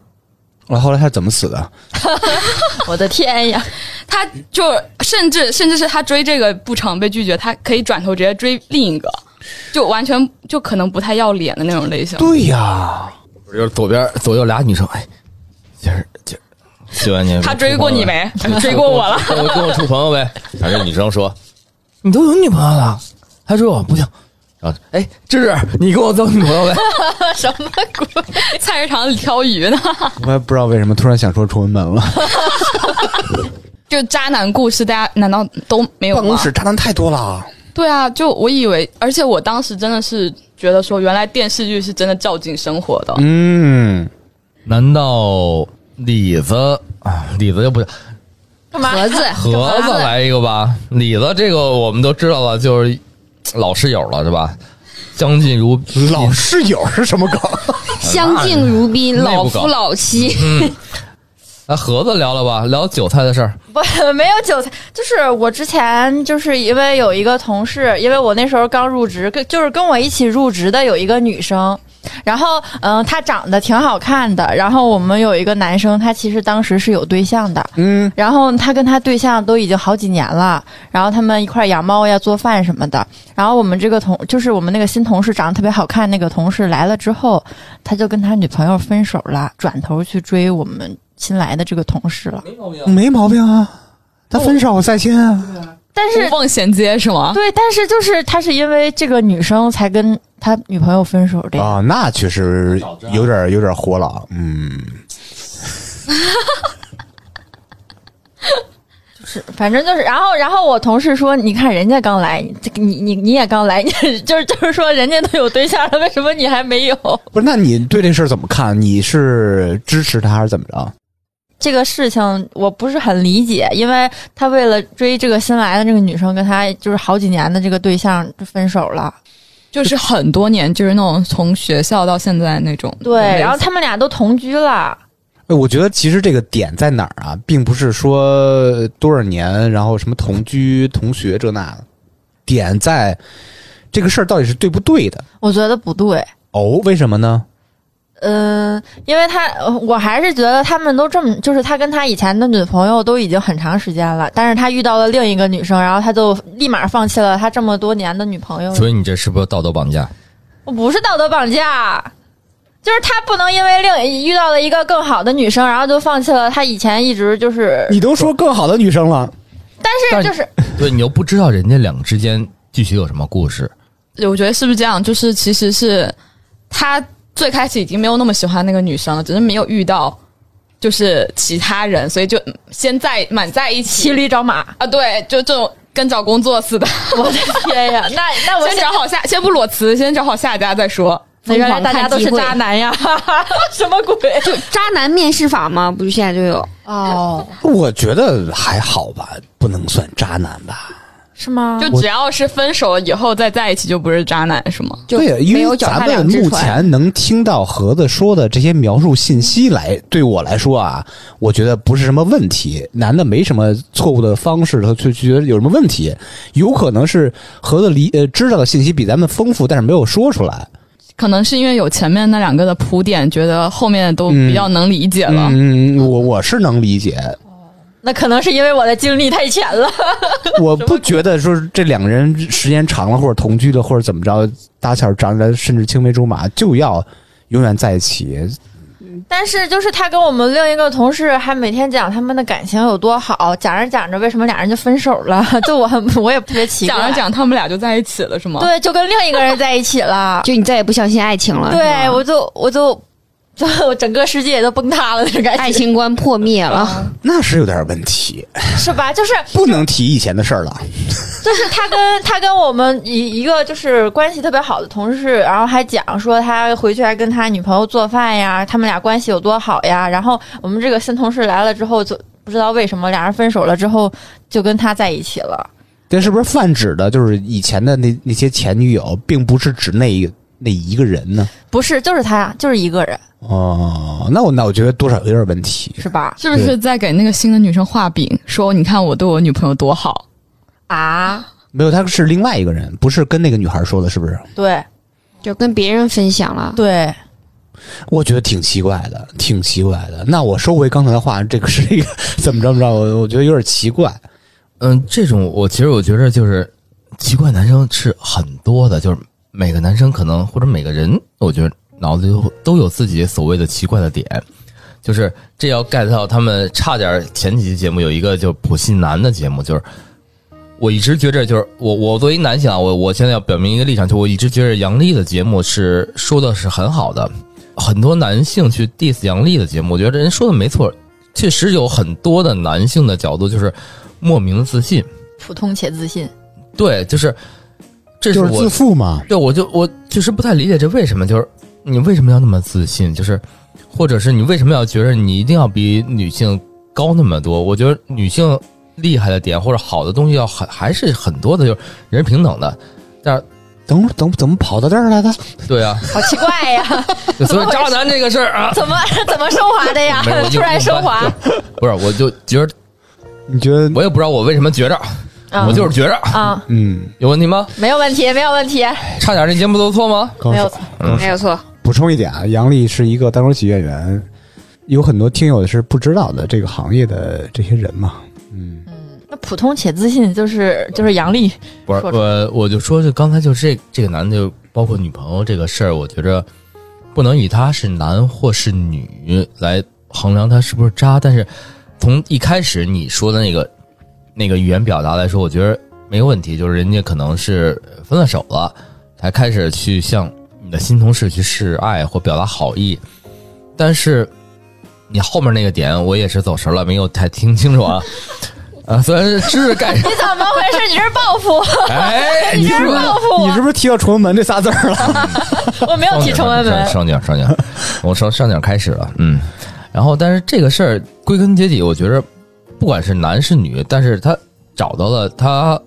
然后后来他怎么死的？我的天呀！他就甚至甚至是他追这个不成被拒绝，他可以转头直接追另一个，就完全就可能不太要脸的那种类型。对呀，就是左边左右俩女生，哎，今儿今儿，希望你他追过你没？追过我了。跟我跟我处朋友呗。反正女生说：“你都有女朋友了。”他追：“我不行。”然后哎，芝芝，你给我做女朋友呗？什么鬼？菜市场里挑鱼呢。我也不知道为什么突然想说崇文门了。就渣男故事，大家难道都没有办公吗？室渣男太多了。对啊，就我以为，而且我当时真的是觉得说，原来电视剧是真的照进生活的。嗯，难道李子啊？李子就不干嘛？盒子 盒子来一个吧？李子这个我们都知道了，就是老室友了，是吧？相敬如 老室友是什么梗？相敬如宾，老夫老妻。那盒子聊了吧，聊韭菜的事儿。不，没有韭菜，就是我之前就是因为有一个同事，因为我那时候刚入职，跟就是跟我一起入职的有一个女生，然后嗯，他长得挺好看的，然后我们有一个男生，他其实当时是有对象的，嗯，然后他跟他对象都已经好几年了，然后他们一块儿养猫呀、做饭什么的。然后我们这个同就是我们那个新同事长得特别好看那个同事来了之后，他就跟他女朋友分手了，转头去追我们新来的这个同事了。没毛病啊。他分手再见啊。但是无缝衔接是吗？对，但是就是他是因为这个女生才跟他女朋友分手的呀。啊，那确实有点有点火了。嗯，是，反正就是，然后，然后我同事说，你看人家刚来，这个你你你也刚来，你 就是就是说人家都有对象了，为什么你还没有？不是，那你对这事儿怎么看？你是支持他还是怎么着？这个事情我不是很理解，因为他为了追这个新来的这个女生，跟他就是好几年的这个对象就分手了。就是很多年，就是那种从学校到现在那种。对，然后他们俩都同居了。哎，我觉得其实这个点在哪儿啊，并不是说多少年，然后什么同居、同学这那的，点在这个事儿到底是对不对的。我觉得不对。哦，为什么呢？嗯，因为他，呃我还是觉得他们都这么，就是他跟他以前的女朋友都已经很长时间了，但是他遇到了另一个女生，然后他就立马放弃了他这么多年的女朋友。所以你这是不是道德绑架？我不是道德绑架，就是他不能因为另遇到了一个更好的女生，然后就放弃了他以前一直就是，你都说更好的女生了，但但是就是对你又不知道人家两个之间具体有什么故事，我觉得是不是这样？就是其实是他最开始已经没有那么喜欢那个女生了，只是没有遇到就是其他人，所以就先在满在一起骑驴找马。啊，对，就这种跟找工作似的，我的天呀，那那我先找好下，先不裸辞，先找好下家再说。那原来大家都是渣男呀，什么鬼？就渣男面试法吗？不是现在就有？哦，我觉得还好吧，不能算渣男吧？是吗？就只要是分手了以后再在一起，就不是渣男，是吗？就对，因为咱们目。前能听到盒子说的这些描述信息来，对我来说啊，我觉得不是什么问题。男的没什么错误的方式，他就觉得有什么问题，有可能是盒子离呃知道的信息比咱们丰富，但是没有说出来。可能是因为有前面那两个的铺垫，觉得后面都比较能理解了。嗯，我我是能理解，那可能是因为我的经历太浅了。我不觉得说这两个人时间长了，或者同居了，或者怎么着，搭桥长得甚至青梅竹马，就要永远在一起。但是就是他跟我们另一个同事还每天讲他们的感情有多好，讲着讲着为什么俩人就分手了？就我很我也特别奇怪。讲着讲，他们俩就在一起了，是吗？，对，就跟另一个人在一起了。就你再也不相信爱情了。对，我就我就 就整个世界都崩塌了那种感觉，爱情观破灭了。那是有点问题，是吧？就是不能提以前的事儿了。就是他跟他跟我们一一个就是关系特别好的同事，然后还讲说他回去还跟他女朋友做饭呀，他们俩关系有多好呀。然后我们这个新同事来了之后，就不知道为什么俩人分手了之后就跟他在一起了。这是不是泛指的，就是以前的那那些前女友，并不是指那一个那一个人呢？不是，就是他，就是一个人，哦，那我那我觉得多少有点问题。是吧？是不是在给那个新的女生画饼，说你看我对我女朋友多好？啊，没有，他是另外一个人，不是跟那个女孩说的，是不是？对就跟别人分享了，对，我觉得挺奇怪的，挺奇怪的。那我收回刚才的话，这个是一个怎么着怎么着？我我觉得有点奇怪。嗯，这种我其实我觉得就是奇怪男生是很多的，就是每个男生可能或者每个人，我觉得脑子里都都有自己所谓的奇怪的点，就是这要 get 到他们差点前几期节目有一个就是普信男的节目，就是我一直觉着就是我我作为男性啊，我我现在要表明一个立场，就我一直觉着杨笠的节目是说的是很好的，很多男性去 diss 杨笠的节目，我觉得人说的没错，确实有很多的男性的角度就是莫名的自信。普通且自信。对，就是这是我就是自负嘛。对我就我确实不太理解这为什么，就是你为什么要那么自信，就是或者是你为什么要觉得你一定要比女性高那么多？我觉得女性厉害的点或者好的东西要很还是很多的，就是人是平等的。但是等会儿怎么怎么跑到这儿来的？对啊，好奇怪呀，所以渣男这个事儿啊，怎么怎么升华的呀没有？突然升华，不是，我就觉得你觉得？我也不知道我为什么觉着，啊我就是觉着啊，嗯，有问题吗？没有问题，没有问题，差点这节目都错吗？没有错。嗯没有错。补充一点啊，杨丽是一个单口喜剧演员，有很多听友是不知道的这个行业的这些人嘛。嗯，那普通且自信就是就是杨丽，不是我，我就说，就刚才就这这个男的，就包括女朋友这个事儿，我觉着不能以他是男或是女来衡量他是不是渣。但是从一开始你说的那个那个语言表达来说，我觉得没有问题，就是人家可能是分了手了，才开始去向你的新同事去示爱或表达好意，但是你后面那个点我也是走神了，没有太听清楚啊。啊，虽然是知识概念，你怎么回事？你这是报复？哎，你这是报复我？你是不是提到崇文门这仨字儿了？我没有提崇文门，上点上点，我从上点开始了，嗯，然后但是这个事儿归根结底，我觉得不管是男是女，但是他找到了他，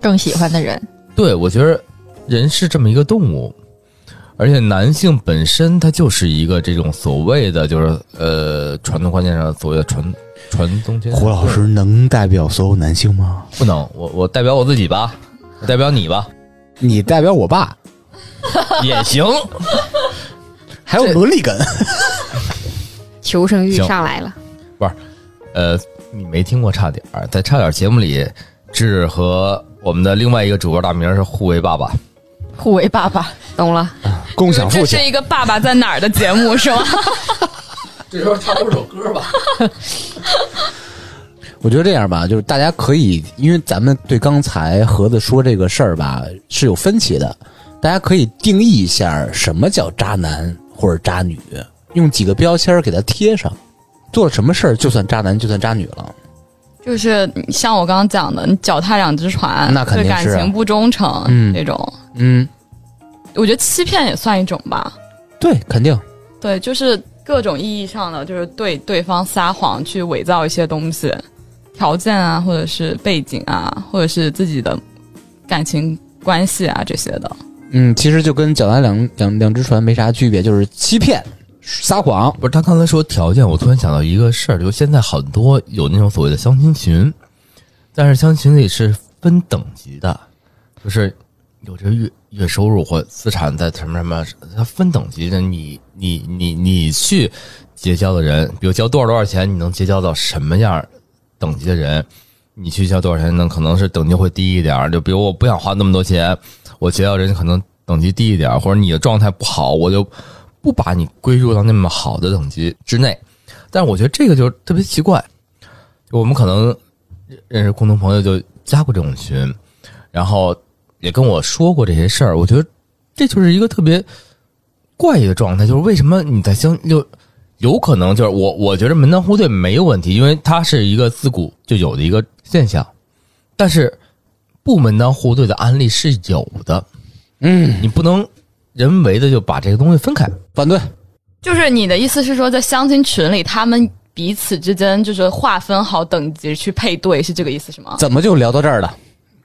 更喜欢的人，对我觉得人是这么一个动物，而且男性本身他就是一个这种所谓的就是呃传统观念上所谓的传传宗接代。胡老师能代表所有男性吗？不能，我我代表我自己吧，我代表你吧你代表我爸，也行。还有伦理根。求生欲上来了，呃，你没听过差点儿，在差点儿节目里，志和我们的另外一个主播大名是互为爸爸。互为爸爸。懂了。共享父亲这是。一个爸爸在哪儿的节目是吗？这时候唱多首歌吧。我觉得这样吧，就是大家可以，因为咱们对刚才盒子说这个事儿吧是有分歧的，大家可以定义一下什么叫渣男或者渣女，用几个标签儿给他贴上，做了什么事儿就算渣男就算渣女了。就是像我刚刚讲的，你脚踏两只船，那肯定是对感情不忠诚，嗯这种，嗯，我觉得欺骗也算一种吧。对，肯定。对，就是各种意义上的，就是对对方撒谎，去伪造一些东西，条件啊，或者是背景啊，或者是自己的感情关系啊这些的。嗯，其实就跟脚踏两两两只船没啥区别，就是欺骗、撒谎。不是他刚才说条件，我突然想到一个事儿，就现在很多有那种所谓的相亲群，但是相亲群里是分等级的，就是有这月月收入或资产在什么什么，它分等级的。你你你你去结交的人，比如交多少多少钱，你能结交到什么样等级的人？你去交多少钱，那可能是等级会低一点。就比如我不想花那么多钱，我结交人可能等级低一点，或者你的状态不好，我就不把你归入到那么好的等级之内。但是我觉得这个就特别奇怪，我们可能认识共同朋友就加过这种群，然后也跟我说过这些事儿。我觉得这就是一个特别怪异的状态，就是为什么你在相就有可能就是我我觉得门当户对没有问题，因为它是一个自古就有的一个现象，但是不门当户对的案例是有的，嗯，你不能人为的就把这个东西分开。反对。就是你的意思是说，在相亲群里，他们彼此之间就是划分好等级去配对，是这个意思是吗？怎么就聊到这儿了？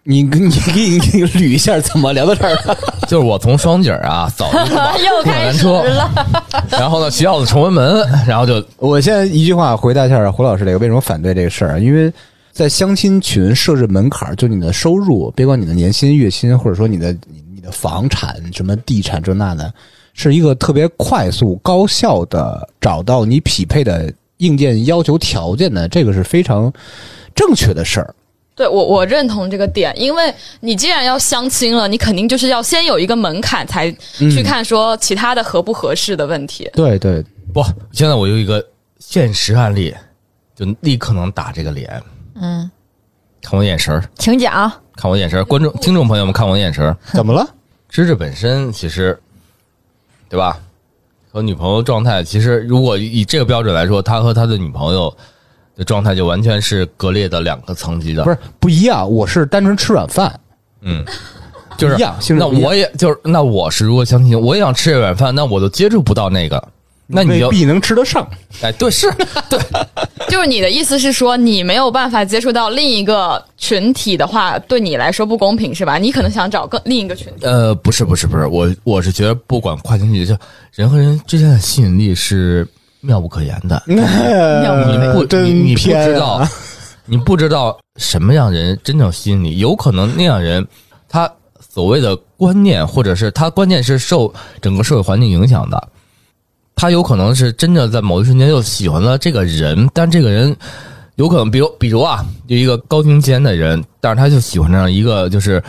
你 你给你给你捋一下，怎么聊到这儿了？就是我从双井啊走 又开始了。车，然后呢学校的崇文门，然后就我现在一句话回答一下胡老师这个为什么反对这个事儿，因为在相亲群设置门槛儿，就你的收入，别管你的年薪、月薪，或者说你的你你的房产、什么地产这那的，是一个特别快速、高效的找到你匹配的硬件要求条件的，这个是非常正确的事儿。对我我认同这个点，因为你既然要相亲了，你肯定就是要先有一个门槛，才去看说其他的合不合适的问题。对对，不。现在我有一个现实案例，就立刻能打这个脸。嗯，看我眼神儿，请讲。看我眼神儿，观众、听众朋友们看我眼神儿。怎么了？芝芝本身其实，对吧？和女朋友状态，其实如果以这个标准来说，他和他的女朋友的状态就完全是割裂的两个层级的。不是不一样，我是单纯吃软饭，嗯，就是一样性质那不一样我也就是那我是如果相亲，我也想吃这软饭，那我就接触不到那个。那你要未必能吃得上。哎，对，是对，就是你的意思是说，你没有办法接触到另一个群体的话，对你来说不公平是吧？你可能想找更另一个群体。呃，不是，不是，不是，我我是觉得，不管跨群体，就人和人之间的吸引力是妙不可言的。你不，真你你不知道啊，你不知道什么样人真正吸引你，有可能那样人他所谓的观念，或者是他观念是受整个社会环境影响的，他有可能是真的在某一瞬间又喜欢了这个人，但这个人有可能，比如比如啊，有一个高精尖的人，但是他就喜欢上一个就是。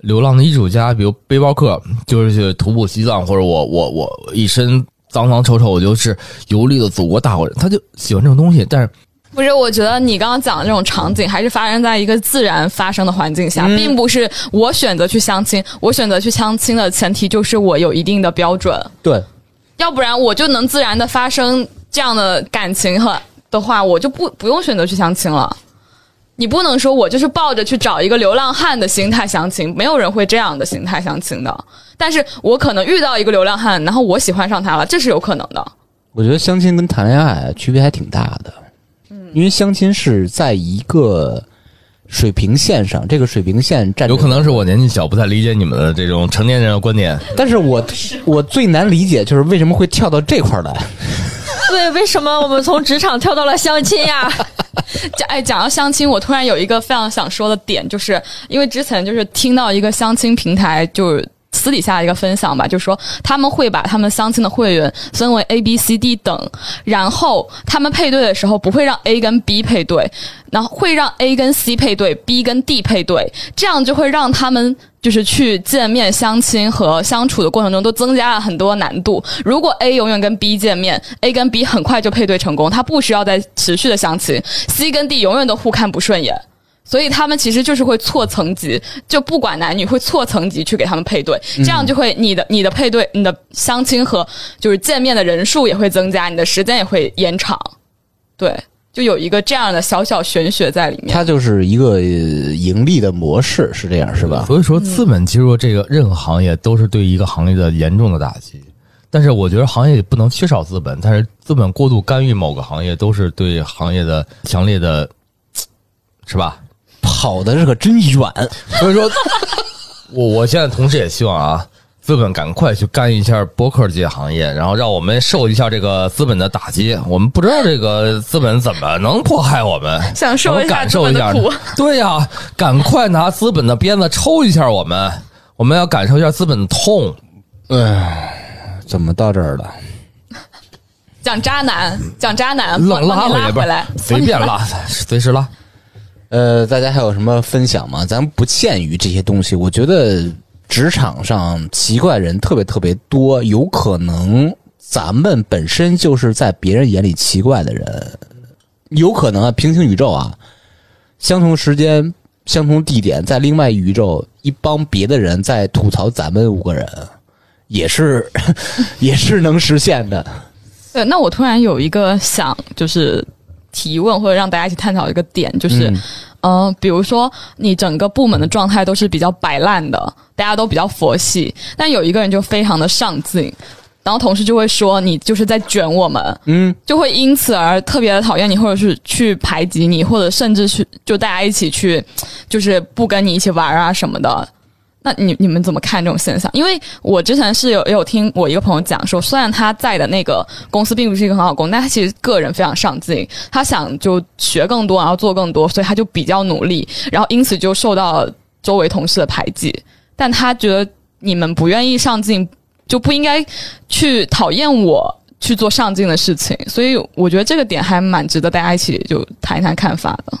流浪的艺术家，比如背包客，就是去徒步西藏，或者我我我一身脏脏臭臭，我就是游历了祖国大好人，他就喜欢这种东西。但是不是，我觉得你刚刚讲的这种场景，还是发生在一个自然发生的环境下，并不是我选择去相亲。我选择去相亲的前提就是我有一定的标准，对，要不然我就能自然的发生这样的感情和的话，我就不不用选择去相亲了。你不能说我就是抱着去找一个流浪汉的心态相亲，没有人会这样的心态相亲的。但是我可能遇到一个流浪汉，然后我喜欢上他了，这是有可能的。我觉得相亲跟谈恋爱区别还挺大的，因为相亲是在一个水平线上，这个水平线站有可能是我年纪小，不太理解你们的这种成年人的观点。但是我我最难理解就是为什么会跳到这块儿来。对，为什么我们从职场跳到了相亲呀？讲哎，讲到相亲，我突然有一个非常想说的点，就是因为之前就是听到一个相亲平台，就是私底下一个分享吧，就是说他们会把他们相亲的会员分为 A、B、C、D 等，然后他们配对的时候不会让 A 跟 B 配对，然后会让 A 跟 C 配对，B 跟 D 配对，这样就会让他们就是去见面、相亲和相处的过程中都增加了很多难度。如果 A 永远跟 B 见面，A 跟 B 很快就配对成功，他不需要再持续的相亲；C 跟 D 永远都互看不顺眼。所以他们其实就是会错层级，就不管男女会错层级去给他们配对，这样就会你的你的配对、你的相亲和就是见面的人数也会增加，你的时间也会延长，对，就有一个这样的小小玄学在里面。它就是一个呃盈利的模式，是这样是吧？所以说，资本其实这个任何行业都是对一个行业的严重的打击。但是我觉得行业也不能缺少资本，但是资本过度干预某个行业，都是对行业的强烈的，是吧？跑的这可真远。所以说，我我现在同时也希望啊，资本赶快去干预一下博客界行业，然后让我们受一下这个资本的打击。我们不知道这个资本怎么能迫害我们，想受一下感受一下资本的苦。对呀、赶快拿资本的鞭子抽一下我们，我们要感受一下资本的痛。哎，怎么到这儿了？讲渣男，讲渣男，愣帮你拉拉回来，随便拉，随时拉。呃，大家还有什么分享吗？咱不限于这些东西，我觉得职场上奇怪人特别特别多，有可能咱们本身就是在别人眼里奇怪的人，有可能啊，平行宇宙啊，相同时间、相同地点，在另外宇宙，一帮别的人在吐槽咱们五个人，也是 也是能实现的。对，那我突然有一个想就是提问或者让大家一起探讨一个点，就是。嗯嗯、比如说你整个部门的状态都是比较摆烂的，大家都比较佛系，但有一个人就非常的上进，然后同事就会说你就是在卷我们，嗯，就会因此而特别的讨厌你，或者是去排挤你，或者甚至是就大家一起去，就是不跟你一起玩啊什么的。那你你们怎么看这种现象？因为我之前是有有听我一个朋友讲说，虽然他在的那个公司并不是一个很好的公司，但他其实个人非常上进，他想就学更多，然后做更多，所以他就比较努力，然后因此就受到周围同事的排挤。但他觉得你们不愿意上进，就不应该去讨厌我去做上进的事情，所以我觉得这个点还蛮值得大家一起就谈一谈看法的。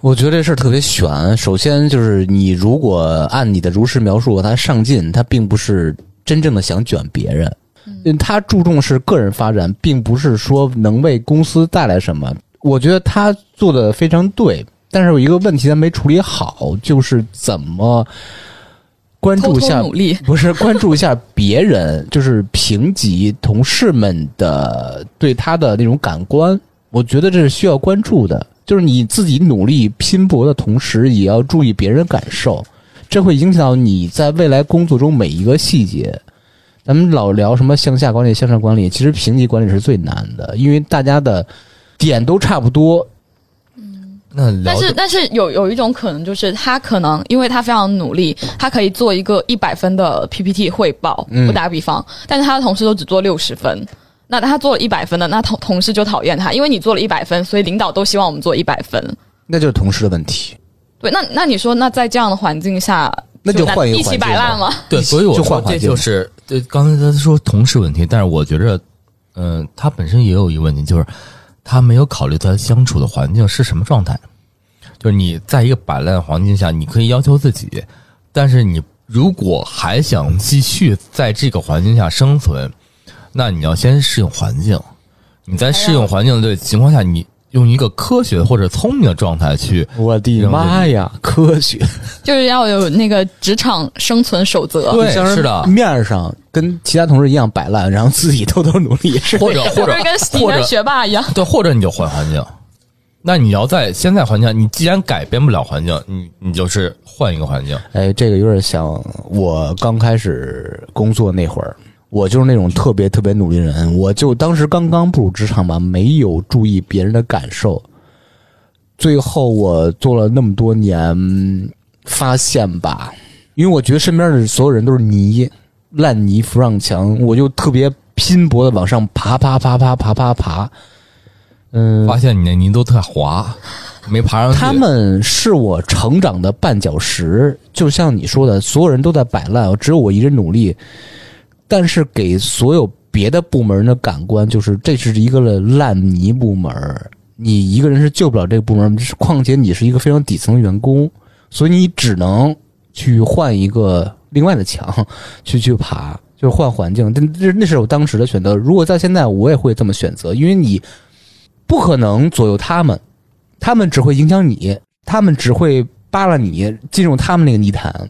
我觉得这事儿特别悬。首先就是你如果按你的如实描述，他上进，他并不是真正的想卷别人，嗯，他注重是个人发展，并不是说能为公司带来什么。我觉得他做的非常对，但是有一个问题他没处理好，就是怎么关注一下偷偷努力，不是关注一下别人，就是评级同事们的对他的那种感官，我觉得这是需要关注的。就是你自己努力拼搏的同时，也要注意别人感受，这会影响到你在未来工作中每一个细节。咱们老聊什么向下管理、向上管理，其实评级管理是最难的，因为大家的点都差不多。嗯那但是但是有有一种可能就是他可能因为他非常努力，他可以做一个一百分的 PPT 汇报。嗯我打个比方，但是他的同事都只做六十分。那他做了一百分的，那同同事就讨厌他，因为你做了一百分，所以领导都希望我们做一百分。那就是同事的问题。对，那那你说，那在这样的环境下，那就换一个一起环境摆烂吗？对，所以我这就是对刚才他说同事问题，但是我觉着，嗯、他本身也有一个问题，就是他没有考虑他相处的环境是什么状态。就是你在一个摆烂的环境下，你可以要求自己，但是你如果还想继续在这个环境下生存，那你要先适应环境。你在适应环境的情况下，你用一个科学或者聪明的状态去我的妈呀，科学！就是要有那个职场生存守则。对是的面儿上跟其他同事一样摆烂，然后自己偷偷努力，或者 或者跟你或者学霸一样，对，或者你就换环境。那你要在现在环境，你既然改变不了环境，你你就是换一个环境。哎，这个有点像我刚开始工作那会儿，我就是那种特别特别努力的人。我就当时刚刚步入职场吧，没有注意别人的感受。最后我做了那么多年，发现吧，因为我觉得身边的所有人都是泥，烂泥扶上墙，我就特别拼搏的往上爬，爬，爬，爬，爬，爬，爬。嗯，发现你那泥都特滑，没爬上去。他们是我成长的绊脚石，就像你说的，所有人都在摆烂，只有我一人努力。但是给所有别的部门的感官就是，这是一个烂泥部门，你一个人是救不了这个部门。况且你是一个非常底层的员工，所以你只能去换一个另外的墙，去去爬，就是换环境。但这那是我当时的选择。如果在现在，我也会这么选择，因为你不可能左右他们。他们只会影响你，他们只会扒拉你进入他们那个泥潭。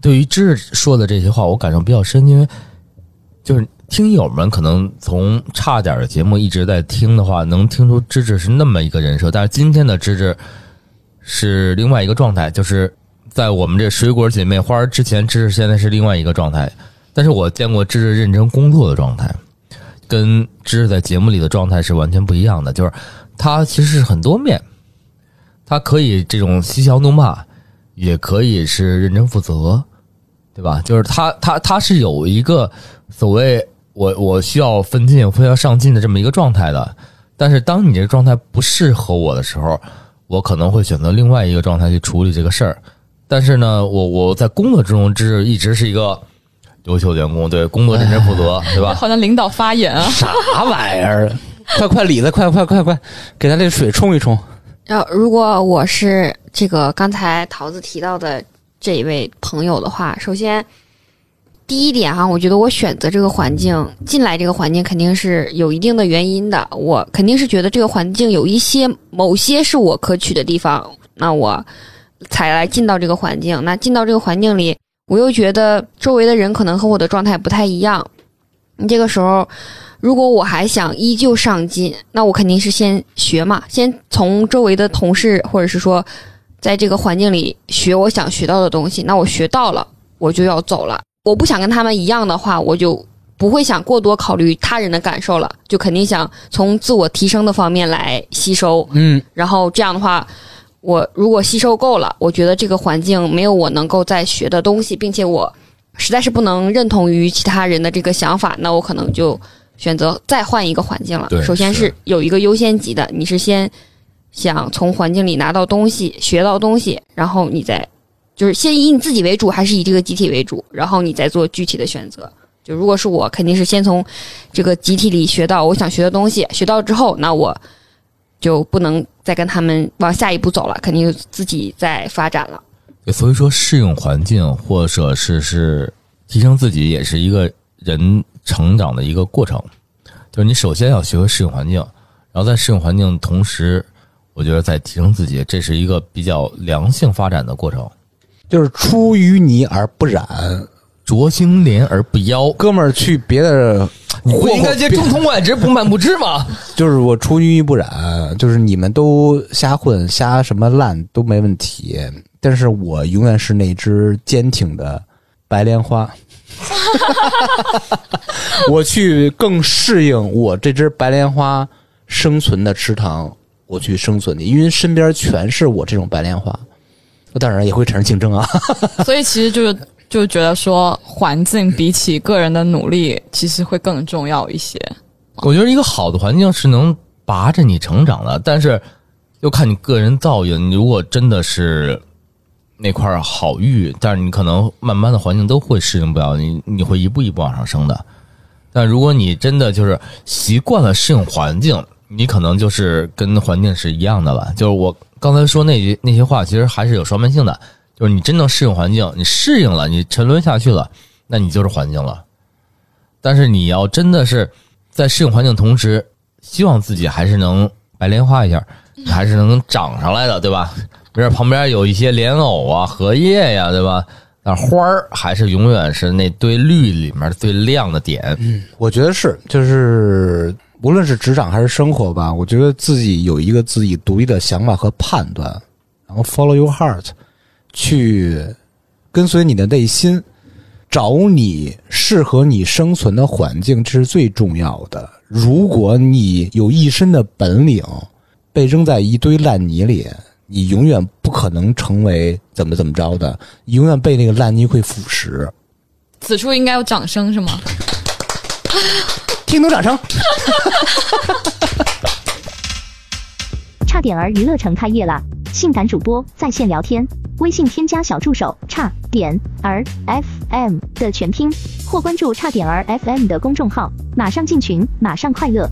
对于知识说的这些话，我感受比较深，因为就是听友们可能从差点的节目一直在听的话，能听出芝芝是那么一个人设，但是今天的芝芝是另外一个状态，就是在我们这水果姐妹花之前，芝芝现在是另外一个状态。但是我见过芝芝认真工作的状态，跟芝芝在节目里的状态是完全不一样的，就是她其实是很多面，她可以这种嬉笑怒骂，也可以是认真负责，对吧？就是他他他是有一个所谓我我需要奋进，我要上进的这么一个状态的。但是当你这个状态不适合我的时候，我可能会选择另外一个状态去处理这个事儿。但是呢，我我在工作之中是一直是一个优秀员工，对工作认真负责，对吧？好像领导发言啊。啥玩意儿？快快李子，快快快快，给他这水冲一冲。要，如果我是这个刚才桃子提到的这一位朋友的话，首先第一点哈，我觉得我选择这个环境进来这个环境肯定是有一定的原因的，我肯定是觉得这个环境有一些某些是我可取的地方，那我才来进到这个环境。那进到这个环境里，我又觉得周围的人可能和我的状态不太一样。你这个时候，如果我还想依旧上进，那我肯定是先学嘛，先从周围的同事或者是说，在这个环境里学我想学到的东西。那我学到了，我就要走了。我不想跟他们一样的话，我就不会想过多考虑他人的感受了，就肯定想从自我提升的方面来吸收。嗯，然后这样的话，我如果吸收够了，我觉得这个环境没有我能够再学的东西，并且我实在是不能认同于其他人的这个想法，那我可能就选择再换一个环境了对。首先是是有一个优先级的，你是先想从环境里拿到东西、学到东西，然后你再就是先以你自己为主，还是以这个集体为主，然后你再做具体的选择。就如果是我，肯定是先从这个集体里学到我想学的东西，学到之后，那我就不能再跟他们往下一步走了，肯定自己在发展了。所以说适应环境，或者是是提升自己，也是一个人成长的一个过程。就是你首先要学会适应环境，然后在适应环境同时，我觉得在提升自己，这是一个比较良性发展的过程。就是出淤泥而不染。濯清涟而不妖，哥们儿去别的，你不应该别接中通外直不满不知吗？就是我出淤泥不染，就是你们都瞎混瞎什么烂都没问题，但是我永远是那只坚挺的白莲花。我去更适应我这只白莲花生存的池塘，我去生存的，因为身边全是我这种白莲花，当然也会产生竞争啊。所以其实就是就觉得说，环境比起个人的努力，其实会更重要一些。我觉得一个好的环境是能拔着你成长的，但是又看你个人造诣。你如果真的是那块好玉，但是你可能慢慢的环境都会适应不了你，你会一步一步往上升的。但如果你真的就是习惯了适应环境，你可能就是跟环境是一样的了。就是我刚才说那句那些话，其实还是有双面性的。就是你真正适应环境，你适应了，你沉沦下去了，那你就是环境了。但是你要真的是在适应环境同时，希望自己还是能白莲花一下，你还是能长上来的，对吧？没事，旁边有一些莲藕啊、荷叶呀、对吧？那花儿还是永远是那堆绿里面最亮的点。嗯我觉得是，就是无论是职场还是生活吧，我觉得自己有一个自己独立的想法和判断，然后 follow your heart，去跟随你的内心，找你适合你生存的环境，这是最重要的。如果你有一身的本领，被扔在一堆烂泥里，你永远不可能成为怎么怎么着的，永远被那个烂泥会腐蚀。此处应该有掌声是吗？听懂掌声。差点儿娱乐城开业了！性感主播在线聊天，微信添加小助手差点儿 FM 的全拼，或关注差点儿 FM 的公众号，马上进群，马上快乐。